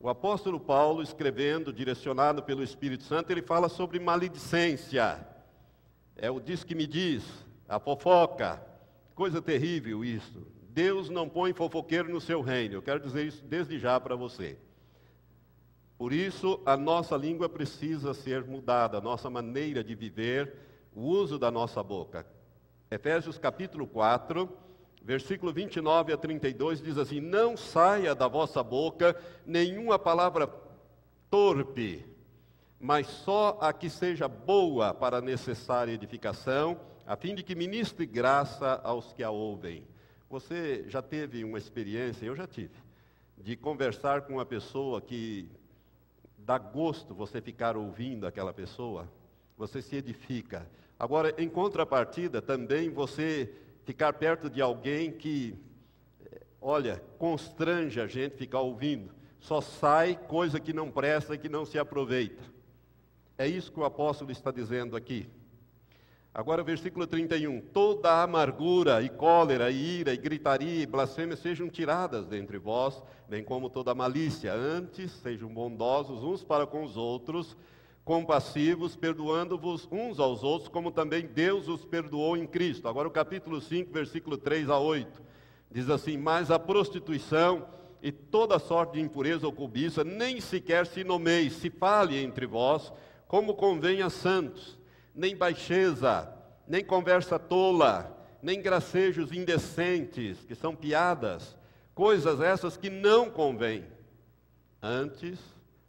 o apóstolo Paulo, escrevendo, direcionado pelo Espírito Santo, ele fala sobre maledicência. É o diz que me diz, a fofoca. Coisa terrível isso. Deus não põe fofoqueiro no seu reino. Eu quero dizer isso desde já para você. Por isso, a nossa língua precisa ser mudada, a nossa maneira de viver o uso da nossa boca. Efésios capítulo 4, versículo 29 a 32 diz assim: Não saia da vossa boca nenhuma palavra torpe, mas só a que seja boa para necessária edificação, a fim de que ministre graça aos que a ouvem. Você já teve uma experiência, eu já tive, de conversar com uma pessoa que dá gosto você ficar ouvindo aquela pessoa, você se edifica. Agora, em contrapartida, também você ficar perto de alguém que, eh, olha, constrange a gente ficar ouvindo. Só sai coisa que não presta e que não se aproveita. É isso que o apóstolo está dizendo aqui. Agora, versículo 31. Toda amargura e cólera, e ira, e gritaria e blasfêmia sejam tiradas dentre vós, bem como toda malícia. Antes, sejam bondosos uns para com os outros, compassivos, perdoando-vos uns aos outros, como também Deus os perdoou em Cristo. Agora o capítulo 5, versículo 3 a 8. Diz assim: Mas a prostituição e toda sorte de impureza ou cobiça nem sequer se nomeie, se fale entre vós, como convém a santos, nem baixeza, nem conversa tola, nem gracejos indecentes, que são piadas, coisas essas que não convêm. Antes,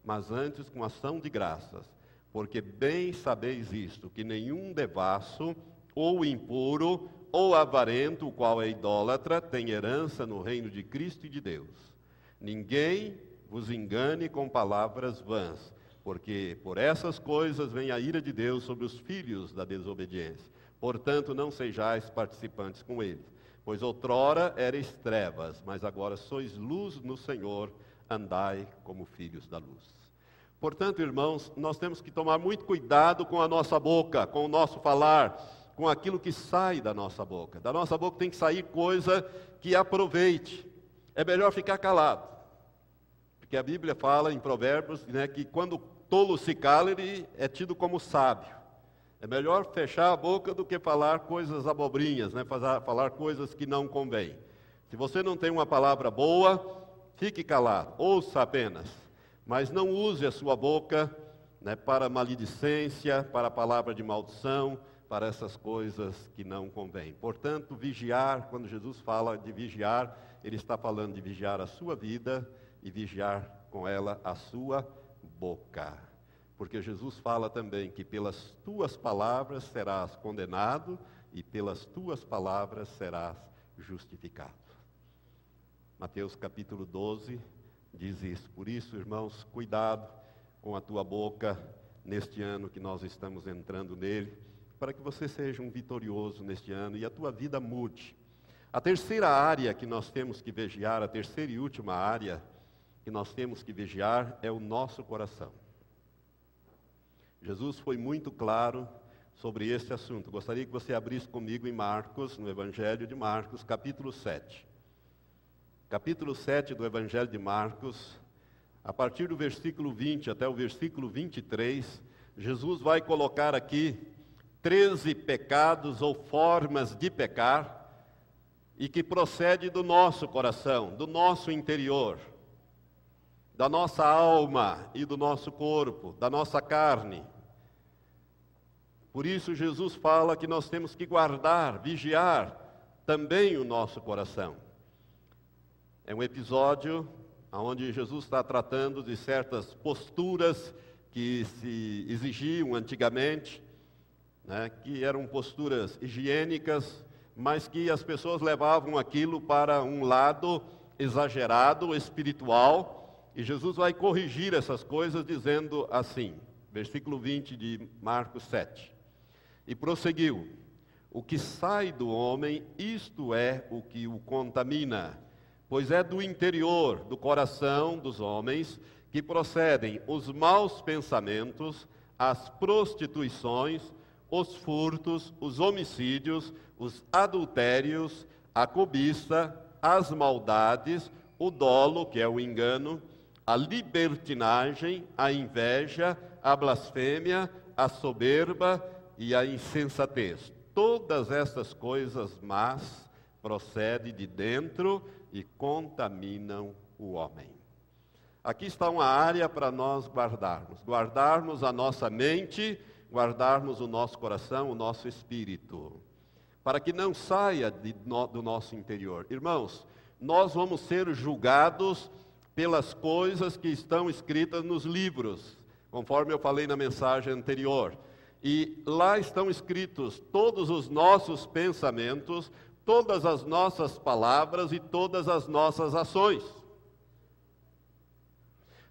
mas antes com ação de graças porque bem sabeis isto, que nenhum devasso, ou impuro, ou avarento, o qual é idólatra, tem herança no reino de Cristo e de Deus. Ninguém vos engane com palavras vãs, porque por essas coisas vem a ira de Deus sobre os filhos da desobediência. Portanto, não sejais participantes com eles. Pois outrora erais trevas, mas agora sois luz no Senhor, andai como filhos da luz. Portanto, irmãos, nós temos que tomar muito cuidado com a nossa boca, com o nosso falar, com aquilo que sai da nossa boca. Da nossa boca tem que sair coisa que aproveite. É melhor ficar calado. Porque a Bíblia fala em Provérbios né, que quando tolo se cala, ele é tido como sábio. É melhor fechar a boca do que falar coisas abobrinhas, né, falar coisas que não convêm. Se você não tem uma palavra boa, fique calado, ouça apenas mas não use a sua boca né, para maledicência, para palavra de maldição, para essas coisas que não convêm. Portanto, vigiar, quando Jesus fala de vigiar, ele está falando de vigiar a sua vida e vigiar com ela a sua boca. Porque Jesus fala também que pelas tuas palavras serás condenado e pelas tuas palavras serás justificado. Mateus capítulo 12, diz isso. Por isso, irmãos, cuidado com a tua boca neste ano que nós estamos entrando nele, para que você seja um vitorioso neste ano e a tua vida mude. A terceira área que nós temos que vigiar, a terceira e última área que nós temos que vigiar é o nosso coração. Jesus foi muito claro sobre este assunto. Gostaria que você abrisse comigo em Marcos, no Evangelho de Marcos, capítulo 7. Capítulo 7 do Evangelho de Marcos, a partir do versículo 20 até o versículo 23, Jesus vai colocar aqui 13 pecados ou formas de pecar e que procede do nosso coração, do nosso interior, da nossa alma e do nosso corpo, da nossa carne. Por isso, Jesus fala que nós temos que guardar, vigiar também o nosso coração. É um episódio onde Jesus está tratando de certas posturas que se exigiam antigamente, né, que eram posturas higiênicas, mas que as pessoas levavam aquilo para um lado exagerado, espiritual, e Jesus vai corrigir essas coisas dizendo assim, versículo 20 de Marcos 7. E prosseguiu: O que sai do homem, isto é o que o contamina, pois é do interior, do coração dos homens, que procedem os maus pensamentos, as prostituições, os furtos, os homicídios, os adultérios, a cobiça, as maldades, o dolo, que é o engano, a libertinagem, a inveja, a blasfêmia, a soberba e a insensatez. Todas essas coisas más procedem de dentro e contaminam o homem. Aqui está uma área para nós guardarmos. Guardarmos a nossa mente, guardarmos o nosso coração, o nosso espírito. Para que não saia no, do nosso interior. Irmãos, nós vamos ser julgados pelas coisas que estão escritas nos livros, conforme eu falei na mensagem anterior. E lá estão escritos todos os nossos pensamentos, todas as nossas palavras e todas as nossas ações.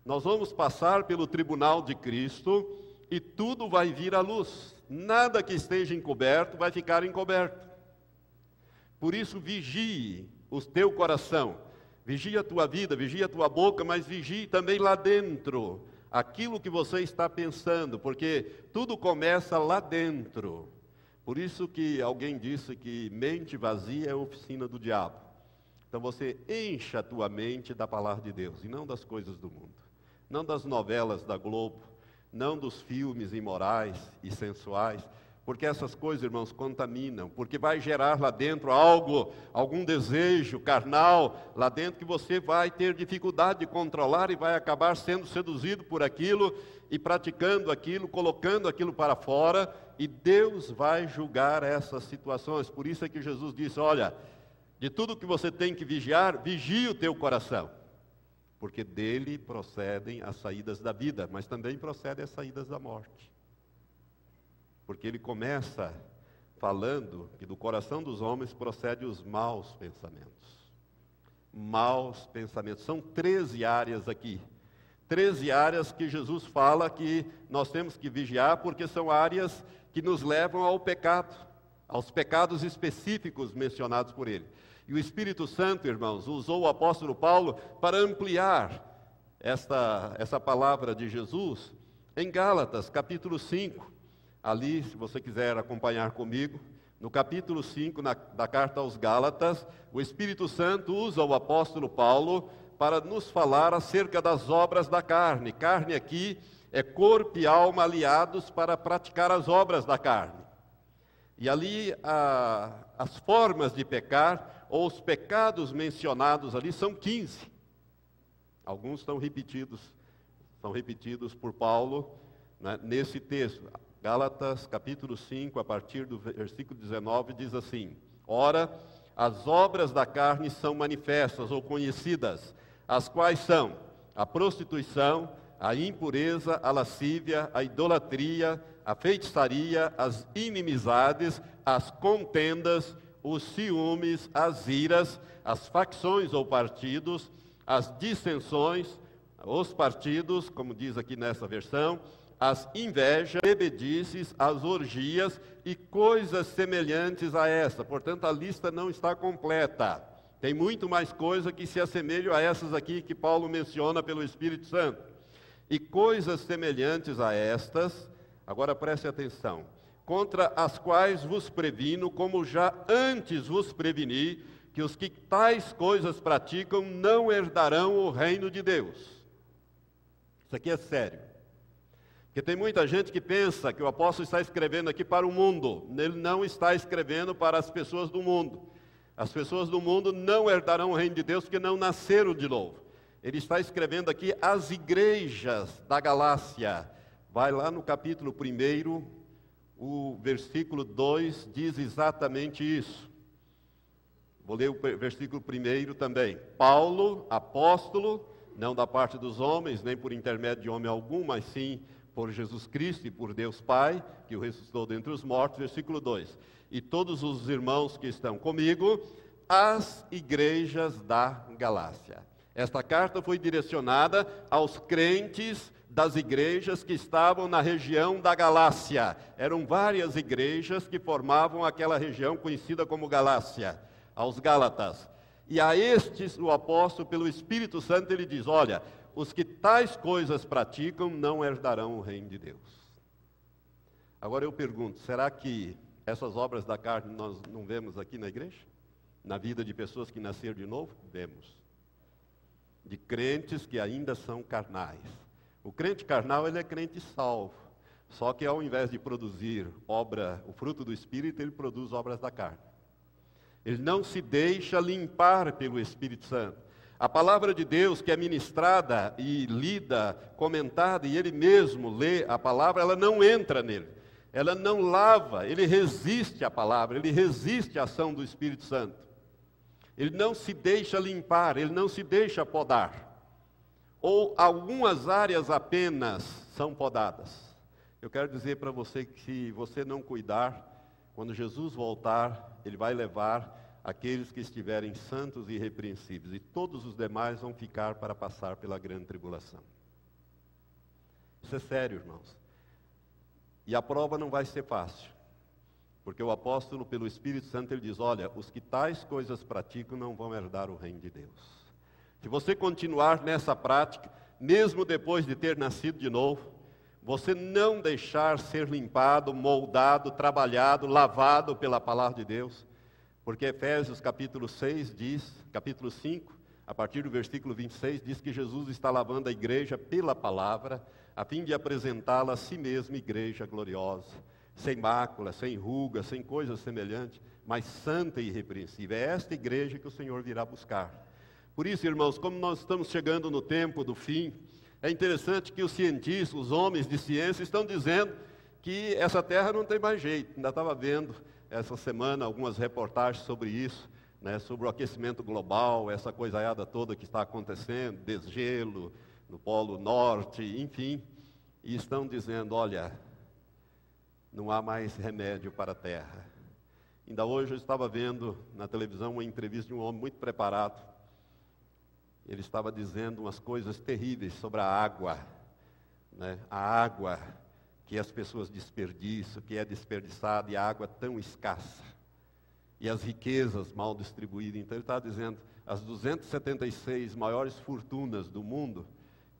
Nós vamos passar pelo tribunal de Cristo e tudo vai vir à luz. Nada que esteja encoberto vai ficar encoberto. Por isso, vigie o teu coração, vigie a tua vida, vigie a tua boca, mas vigie também lá dentro aquilo que você está pensando, porque tudo começa lá dentro. Por isso que alguém disse que mente vazia é oficina do diabo. Então você encha a tua mente da palavra de Deus e não das coisas do mundo, não das novelas da Globo, não dos filmes imorais e sensuais, porque essas coisas, irmãos, contaminam, porque vai gerar lá dentro algo, algum desejo carnal, lá dentro que você vai ter dificuldade de controlar e vai acabar sendo seduzido por aquilo e praticando aquilo, colocando aquilo para fora, e Deus vai julgar essas situações. Por isso é que Jesus disse: Olha, de tudo que você tem que vigiar, vigie o teu coração, porque dele procedem as saídas da vida, mas também procedem as saídas da morte porque ele começa falando que do coração dos homens procedem os maus pensamentos. Maus pensamentos. São 13 áreas aqui. 13 áreas que Jesus fala que nós temos que vigiar, porque são áreas que nos levam ao pecado, aos pecados específicos mencionados por ele. E o Espírito Santo, irmãos, usou o apóstolo Paulo para ampliar esta, essa palavra de Jesus em Gálatas, capítulo 5, ali, se você quiser acompanhar comigo, no capítulo 5 na, da carta aos Gálatas, o Espírito Santo usa o apóstolo Paulo para nos falar acerca das obras da carne. Carne aqui é corpo e alma aliados para praticar as obras da carne. E ali a, as formas de pecar, ou os pecados mencionados ali, são 15. Alguns estão repetidos, são repetidos por Paulo né, nesse texto. Gálatas capítulo 5, a partir do versículo 19, diz assim: Ora, as obras da carne são manifestas ou conhecidas, as quais são a prostituição, a impureza, a lascívia, a idolatria, a feitiçaria, as inimizades, as contendas, os ciúmes, as iras, as facções ou partidos, as dissensões, os partidos, como diz aqui nessa versão, as invejas, bebedices, as orgias e coisas semelhantes a essa. Portanto, a lista não está completa. Tem muito mais coisa que se assemelham a essas aqui que Paulo menciona pelo Espírito Santo. E coisas semelhantes a estas, agora preste atenção, contra as quais vos previno, como já antes vos preveni, que os que tais coisas praticam não herdarão o reino de Deus. Isso aqui é sério. Porque tem muita gente que pensa que o apóstolo está escrevendo aqui para o mundo. Ele não está escrevendo para as pessoas do mundo. As pessoas do mundo não herdarão o reino de Deus porque não nasceram de novo. Ele está escrevendo aqui as igrejas da Galácia. Vai lá no capítulo 1, o versículo 2 diz exatamente isso. Vou ler o versículo 1 também. Paulo, apóstolo, não da parte dos homens, nem por intermédio de homem algum, mas sim por Jesus Cristo e por Deus Pai, que o ressuscitou dentre os mortos. Versículo 2. E todos os irmãos que estão comigo, as igrejas da Galácia. Esta carta foi direcionada aos crentes das igrejas que estavam na região da Galácia. Eram várias igrejas que formavam aquela região conhecida como Galácia aos Gálatas. E a estes o apóstolo, pelo Espírito Santo, ele diz: Olha, os que tais coisas praticam não herdarão o reino de Deus. Agora eu pergunto: será que essas obras da carne nós não vemos aqui na igreja? Na vida de pessoas que nasceram de novo? Vemos. De crentes que ainda são carnais. O crente carnal, ele é crente salvo. Só que ao invés de produzir obra, o fruto do Espírito, ele produz obras da carne. Ele não se deixa limpar pelo Espírito Santo. A palavra de Deus que é ministrada e lida, comentada, e ele mesmo lê a palavra, ela não entra nele. Ela não lava, ele resiste à palavra, ele resiste à ação do Espírito Santo. Ele não se deixa limpar, ele não se deixa podar. Ou algumas áreas apenas são podadas. Eu quero dizer para você que se você não cuidar, quando Jesus voltar, ele vai levar aqueles que estiverem santos e irrepreensíveis, e todos os demais vão ficar para passar pela grande tribulação. Isso é sério, irmãos. E a prova não vai ser fácil. Porque o apóstolo, pelo Espírito Santo, ele diz: Olha, os que tais coisas praticam não vão herdar o reino de Deus. Se você continuar nessa prática, mesmo depois de ter nascido de novo, você não deixar ser limpado, moldado, trabalhado, lavado pela palavra de Deus. Porque Efésios capítulo 6 diz, capítulo 5, a partir do versículo 26, diz que Jesus está lavando a igreja pela palavra, a fim de apresentá-la a si mesmo, igreja gloriosa, sem mácula, sem ruga, sem coisas semelhantes, mas santa e irrepreensível. É esta igreja que o Senhor virá buscar. Por isso, irmãos, como nós estamos chegando no tempo do fim, é interessante que os cientistas, os homens de ciência, estão dizendo que essa terra não tem mais jeito. Ainda estava vendo essa semana algumas reportagens sobre isso, né, sobre o aquecimento global, essa coisaiada toda que está acontecendo, desgelo no Polo Norte, enfim. E estão dizendo: olha, não há mais remédio para a terra. Ainda hoje eu estava vendo na televisão uma entrevista de um homem muito preparado ele estava dizendo umas coisas terríveis sobre a água, né? a água que as pessoas desperdiçam, que é desperdiçada, e a água tão escassa, e as riquezas mal distribuídas. Então ele estava dizendo, as 276 maiores fortunas do mundo,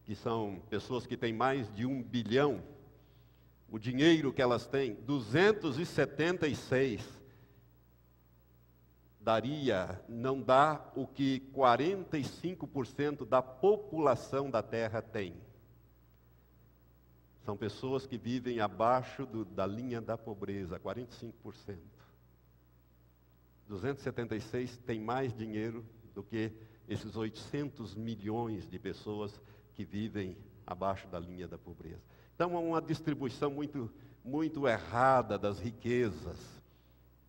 que são pessoas que têm mais de um bilhão, o dinheiro que elas têm, 276 daria, não dá o que 45% da população da Terra tem. São pessoas que vivem abaixo do, da linha da pobreza, 45%. 276 tem mais dinheiro do que esses 800 milhões de pessoas que vivem abaixo da linha da pobreza. Então, é uma distribuição muito, muito errada das riquezas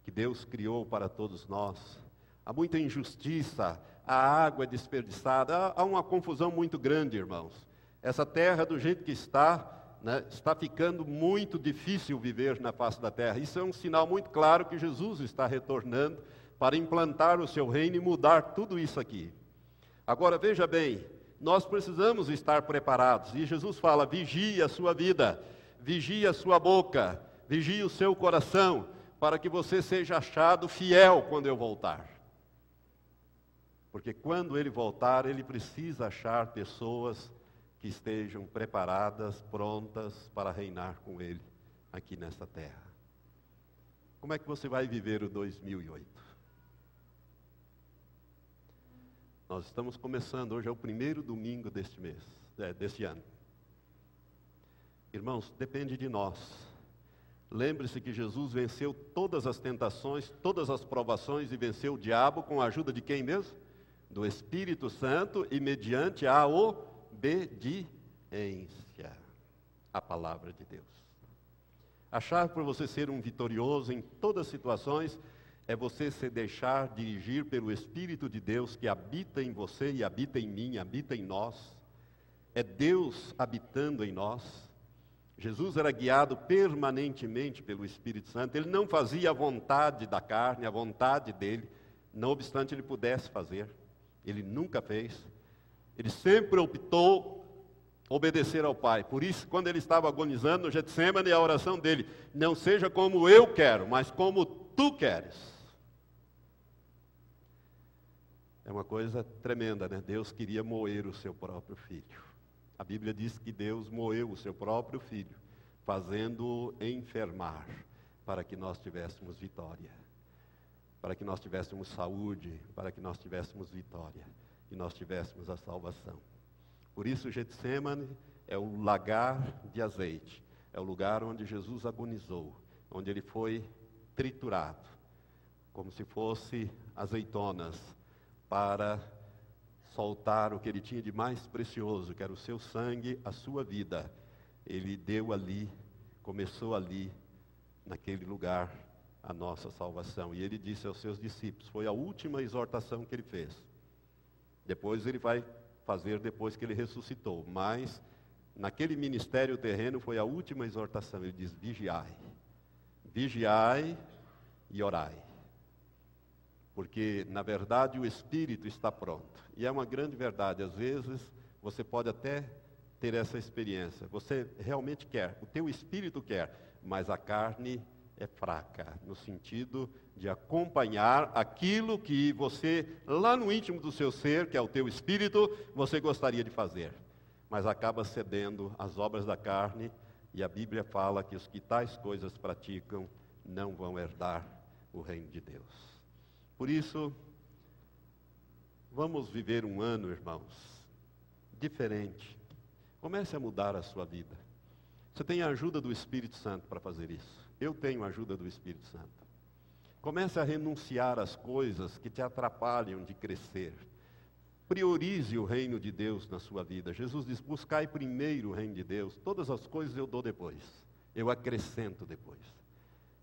que Deus criou para todos nós. Há muita injustiça, a água é desperdiçada, há uma confusão muito grande, irmãos. Essa terra, do jeito que está, né, está ficando muito difícil viver na face da terra. Isso é um sinal muito claro que Jesus está retornando para implantar o seu reino e mudar tudo isso aqui. Agora veja bem, nós precisamos estar preparados. E Jesus fala: vigie a sua vida, vigie a sua boca, vigie o seu coração, para que você seja achado fiel quando eu voltar. Porque quando ele voltar, ele precisa achar pessoas que estejam preparadas, prontas para reinar com ele aqui nesta terra. Como é que você vai viver o 2008? Nós estamos começando, hoje é o primeiro domingo deste mês, é, deste ano. Irmãos, depende de nós. Lembre-se que Jesus venceu todas as tentações, todas as provações e venceu o diabo com a ajuda de quem mesmo? Do Espírito Santo e mediante a obediência à palavra de Deus. A chave para você ser um vitorioso em todas as situações é você se deixar dirigir pelo Espírito de Deus que habita em você e habita em mim, habita em nós. É Deus habitando em nós. Jesus era guiado permanentemente pelo Espírito Santo. Ele não fazia a vontade da carne, a vontade dele, não obstante ele pudesse fazer. Ele nunca fez. Ele sempre optou obedecer ao Pai. Por isso, quando ele estava agonizando no Getsemane, a oração dele, não seja como eu quero, mas como tu queres. É uma coisa tremenda, né? Deus queria moer o seu próprio filho. A Bíblia diz que Deus moeu o seu próprio filho, fazendo-o enfermar, para que nós tivéssemos vitória, para que nós tivéssemos saúde, para que nós tivéssemos vitória e nós tivéssemos a salvação. Por isso, Getsemane é o lagar de azeite, é o lugar onde Jesus agonizou, onde ele foi triturado, como se fosse azeitonas para soltar o que ele tinha de mais precioso, que era o seu sangue, a sua vida. Ele deu ali, começou ali, naquele lugar, a nossa salvação. E ele disse aos seus discípulos, foi a última exortação que ele fez. Depois ele vai fazer depois que ele ressuscitou, mas naquele ministério terreno foi a última exortação. Ele diz: vigiai, vigiai e orai porque na verdade o espírito está pronto. E é uma grande verdade, às vezes você pode até ter essa experiência. Você realmente quer, o teu espírito quer, mas a carne é fraca, no sentido de acompanhar aquilo que você, lá no íntimo do seu ser, que é o teu espírito, você gostaria de fazer. Mas acaba cedendo às obras da carne, e a Bíblia fala que os que tais coisas praticam não vão herdar o reino de Deus. Por isso, vamos viver um ano, irmãos, diferente. Comece a mudar a sua vida. Você tem a ajuda do Espírito Santo para fazer isso. Eu tenho a ajuda do Espírito Santo. Comece a renunciar às coisas que te atrapalham de crescer. Priorize o reino de Deus na sua vida. Jesus diz: buscai primeiro o reino de Deus, todas as coisas eu dou depois, eu acrescento depois.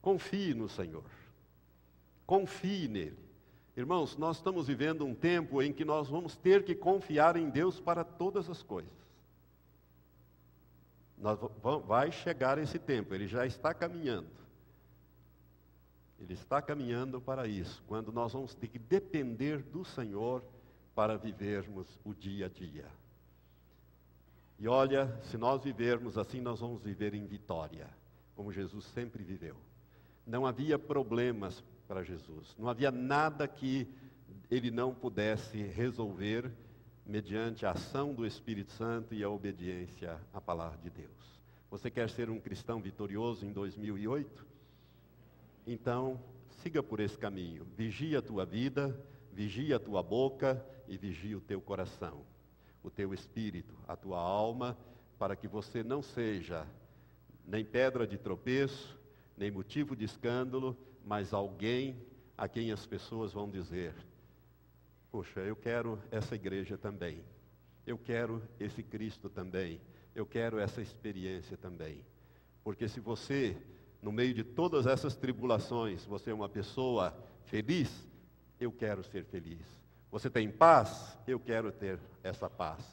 Confie no Senhor, confie nele. Irmãos, nós estamos vivendo um tempo em que nós vamos ter que confiar em Deus para todas as coisas. Nós, vai chegar esse tempo, ele já está caminhando. Ele está caminhando para isso, quando nós vamos ter que depender do Senhor para vivermos o dia a dia. E olha, se nós vivermos assim, nós vamos viver em vitória, como Jesus sempre viveu. Não havia problemas para Jesus. Não havia nada que ele não pudesse resolver mediante a ação do Espírito Santo e a obediência à palavra de Deus. Você quer ser um cristão vitorioso em 2008? Então, siga por esse caminho. Vigia a tua vida, vigia a tua boca e vigia o teu coração, o teu espírito, a tua alma, para que você não seja nem pedra de tropeço, nem motivo de escândalo, mas alguém a quem as pessoas vão dizer: Poxa, eu quero essa igreja também. Eu quero esse Cristo também. Eu quero essa experiência também. Porque se você, no meio de todas essas tribulações, você é uma pessoa feliz, eu quero ser feliz. Você tem paz? Eu quero ter essa paz.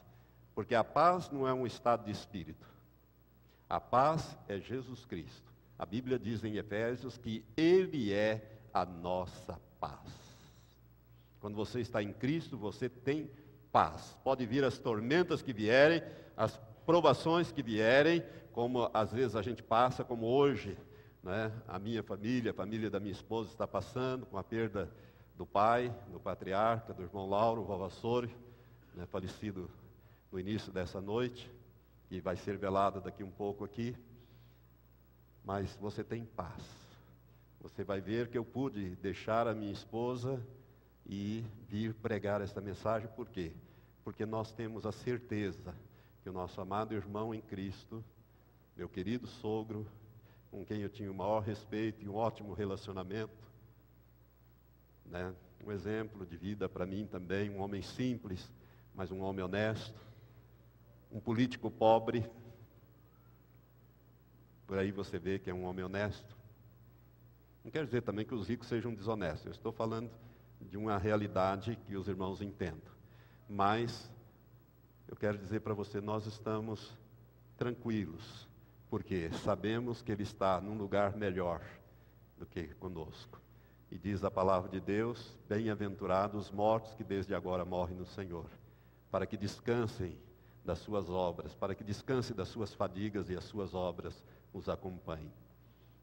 Porque a paz não é um estado de espírito. A paz é Jesus Cristo. A Bíblia diz em Efésios que Ele é a nossa paz. Quando você está em Cristo, você tem paz. Pode vir as tormentas que vierem, as provações que vierem, como às vezes a gente passa, como hoje, né? a minha família, a família da minha esposa está passando com a perda do pai, do patriarca, do irmão Lauro, Vavassori, né? falecido no início dessa noite, e vai ser velado daqui um pouco aqui mas você tem paz. você vai ver que eu pude deixar a minha esposa e vir pregar esta mensagem, por quê? Porque nós temos a certeza que o nosso amado irmão em Cristo, meu querido sogro, com quem eu tinha o maior respeito e um ótimo relacionamento, né? um exemplo de vida para mim também, um homem simples, mas um homem honesto, um político pobre, por aí você vê que é um homem honesto. Não quer dizer também que os ricos sejam desonestos, eu estou falando de uma realidade que os irmãos entendam. Mas eu quero dizer para você, nós estamos tranquilos, porque sabemos que Ele está num lugar melhor do que conosco. E diz a palavra de Deus: Bem-aventurados os mortos que desde agora morrem no Senhor, para que descansem das suas obras, para que descansem das suas fadigas e as suas obras os acompanhem.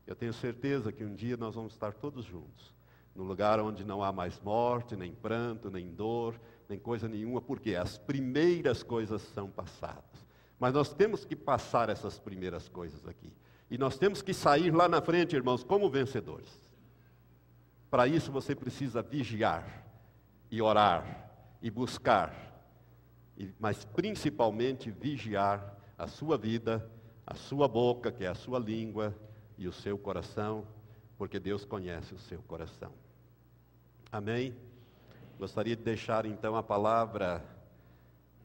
Eu tenho certeza que um dia nós vamos estar todos juntos, no lugar onde não há mais morte, nem pranto, nem dor, nem coisa nenhuma, porque as primeiras coisas são passadas. Mas nós temos que passar essas primeiras coisas aqui. E nós temos que sair lá na frente, irmãos, como vencedores. Para isso você precisa vigiar e orar e buscar, mas principalmente vigiar a sua vida, a sua boca, que é a sua língua, e o seu coração, porque Deus conhece o seu coração. Amém? Gostaria de deixar então a palavra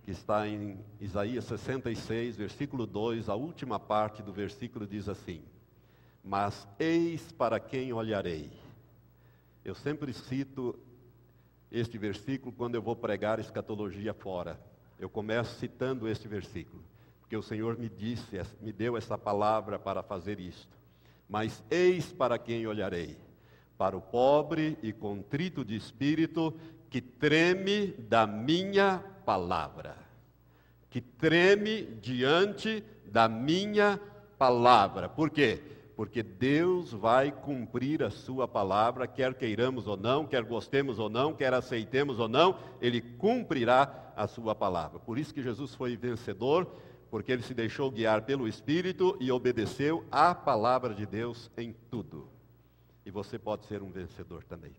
que está em Isaías 66, versículo 2, a última parte do versículo diz assim: Mas eis para quem olharei eu sempre cito este versículo quando eu vou pregar escatologia fora. Eu começo citando este versículo, porque o Senhor me disse, me deu essa palavra para fazer isto. Mas eis para quem olharei: para o pobre e contrito de espírito, que treme da minha palavra. Que treme diante da minha palavra. Por quê? porque Deus vai cumprir a sua palavra, quer queiramos ou não, quer gostemos ou não, quer aceitemos ou não, ele cumprirá a sua palavra. Por isso que Jesus foi vencedor, porque ele se deixou guiar pelo Espírito e obedeceu à palavra de Deus em tudo. E você pode ser um vencedor também.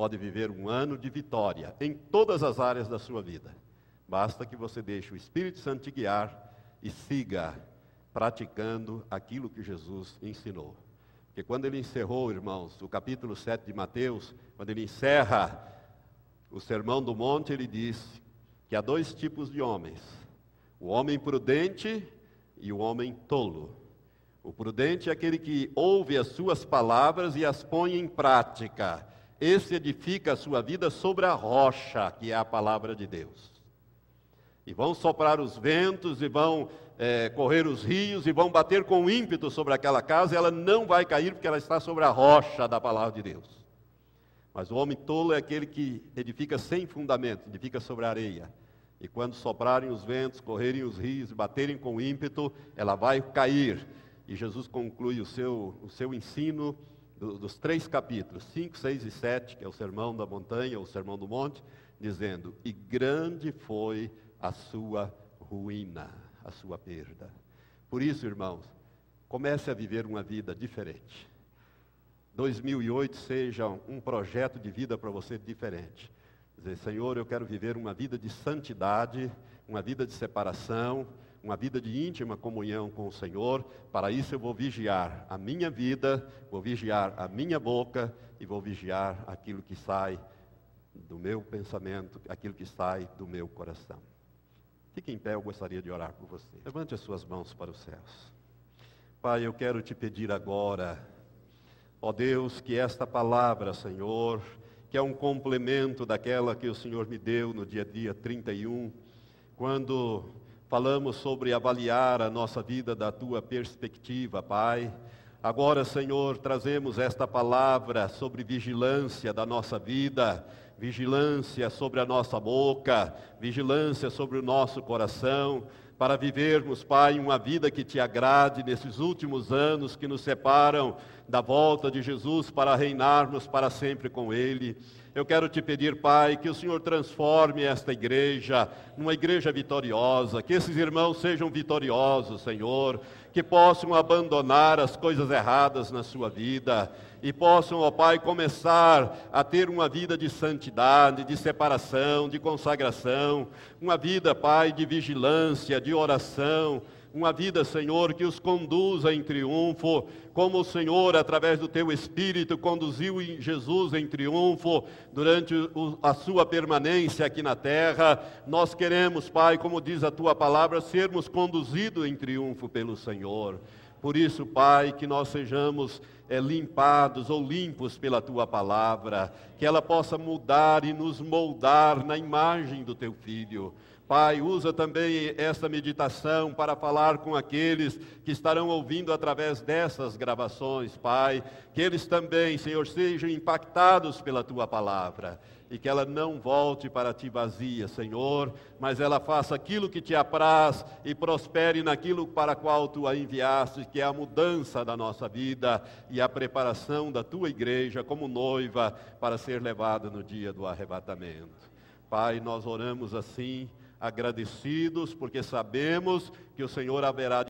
Pode viver um ano de vitória em todas as áreas da sua vida. Basta que você deixe o Espírito Santo te guiar e siga praticando aquilo que Jesus ensinou. Porque quando ele encerrou, irmãos, o capítulo 7 de Mateus, quando ele encerra o Sermão do Monte, ele diz que há dois tipos de homens: o homem prudente e o homem tolo. O prudente é aquele que ouve as suas palavras e as põe em prática. Esse edifica a sua vida sobre a rocha, que é a palavra de Deus. E vão soprar os ventos e vão é, correr os rios e vão bater com ímpeto sobre aquela casa, e ela não vai cair porque ela está sobre a rocha da palavra de Deus. Mas o homem tolo é aquele que edifica sem fundamento, edifica sobre a areia. E quando soprarem os ventos, correrem os rios baterem com ímpeto, ela vai cair. E Jesus conclui o seu, o seu ensino dos três capítulos, 5, 6 e 7, que é o sermão da montanha, o sermão do monte, dizendo: E grande foi a sua ruína a sua perda. Por isso, irmãos, comece a viver uma vida diferente. 2008 seja um projeto de vida para você diferente. Dizer, Senhor, eu quero viver uma vida de santidade, uma vida de separação, uma vida de íntima comunhão com o Senhor. Para isso eu vou vigiar a minha vida, vou vigiar a minha boca e vou vigiar aquilo que sai do meu pensamento, aquilo que sai do meu coração. Fique em pé, eu gostaria de orar por você. Levante as suas mãos para os céus. Pai, eu quero te pedir agora, ó Deus, que esta palavra, Senhor, que é um complemento daquela que o Senhor me deu no dia dia 31, quando falamos sobre avaliar a nossa vida da tua perspectiva, Pai. Agora, Senhor, trazemos esta palavra sobre vigilância da nossa vida, vigilância sobre a nossa boca, vigilância sobre o nosso coração, para vivermos, Pai, uma vida que te agrade nesses últimos anos que nos separam da volta de Jesus para reinarmos para sempre com Ele. Eu quero te pedir, Pai, que o Senhor transforme esta igreja numa igreja vitoriosa, que esses irmãos sejam vitoriosos, Senhor, que possam abandonar as coisas erradas na sua vida e possam, ó Pai, começar a ter uma vida de santidade, de separação, de consagração, uma vida, Pai, de vigilância, de oração uma vida, Senhor, que os conduza em triunfo, como o Senhor, através do teu Espírito, conduziu Jesus em triunfo durante a sua permanência aqui na terra. Nós queremos, Pai, como diz a tua palavra, sermos conduzidos em triunfo pelo Senhor. Por isso, Pai, que nós sejamos é, limpados ou limpos pela tua palavra, que ela possa mudar e nos moldar na imagem do teu filho. Pai, usa também esta meditação para falar com aqueles que estarão ouvindo através dessas gravações, Pai. Que eles também, Senhor, sejam impactados pela tua palavra e que ela não volte para ti vazia, Senhor, mas ela faça aquilo que te apraz e prospere naquilo para qual tu a enviaste, que é a mudança da nossa vida e a preparação da tua igreja como noiva para ser levada no dia do arrebatamento. Pai, nós oramos assim agradecidos, porque sabemos que o Senhor haverá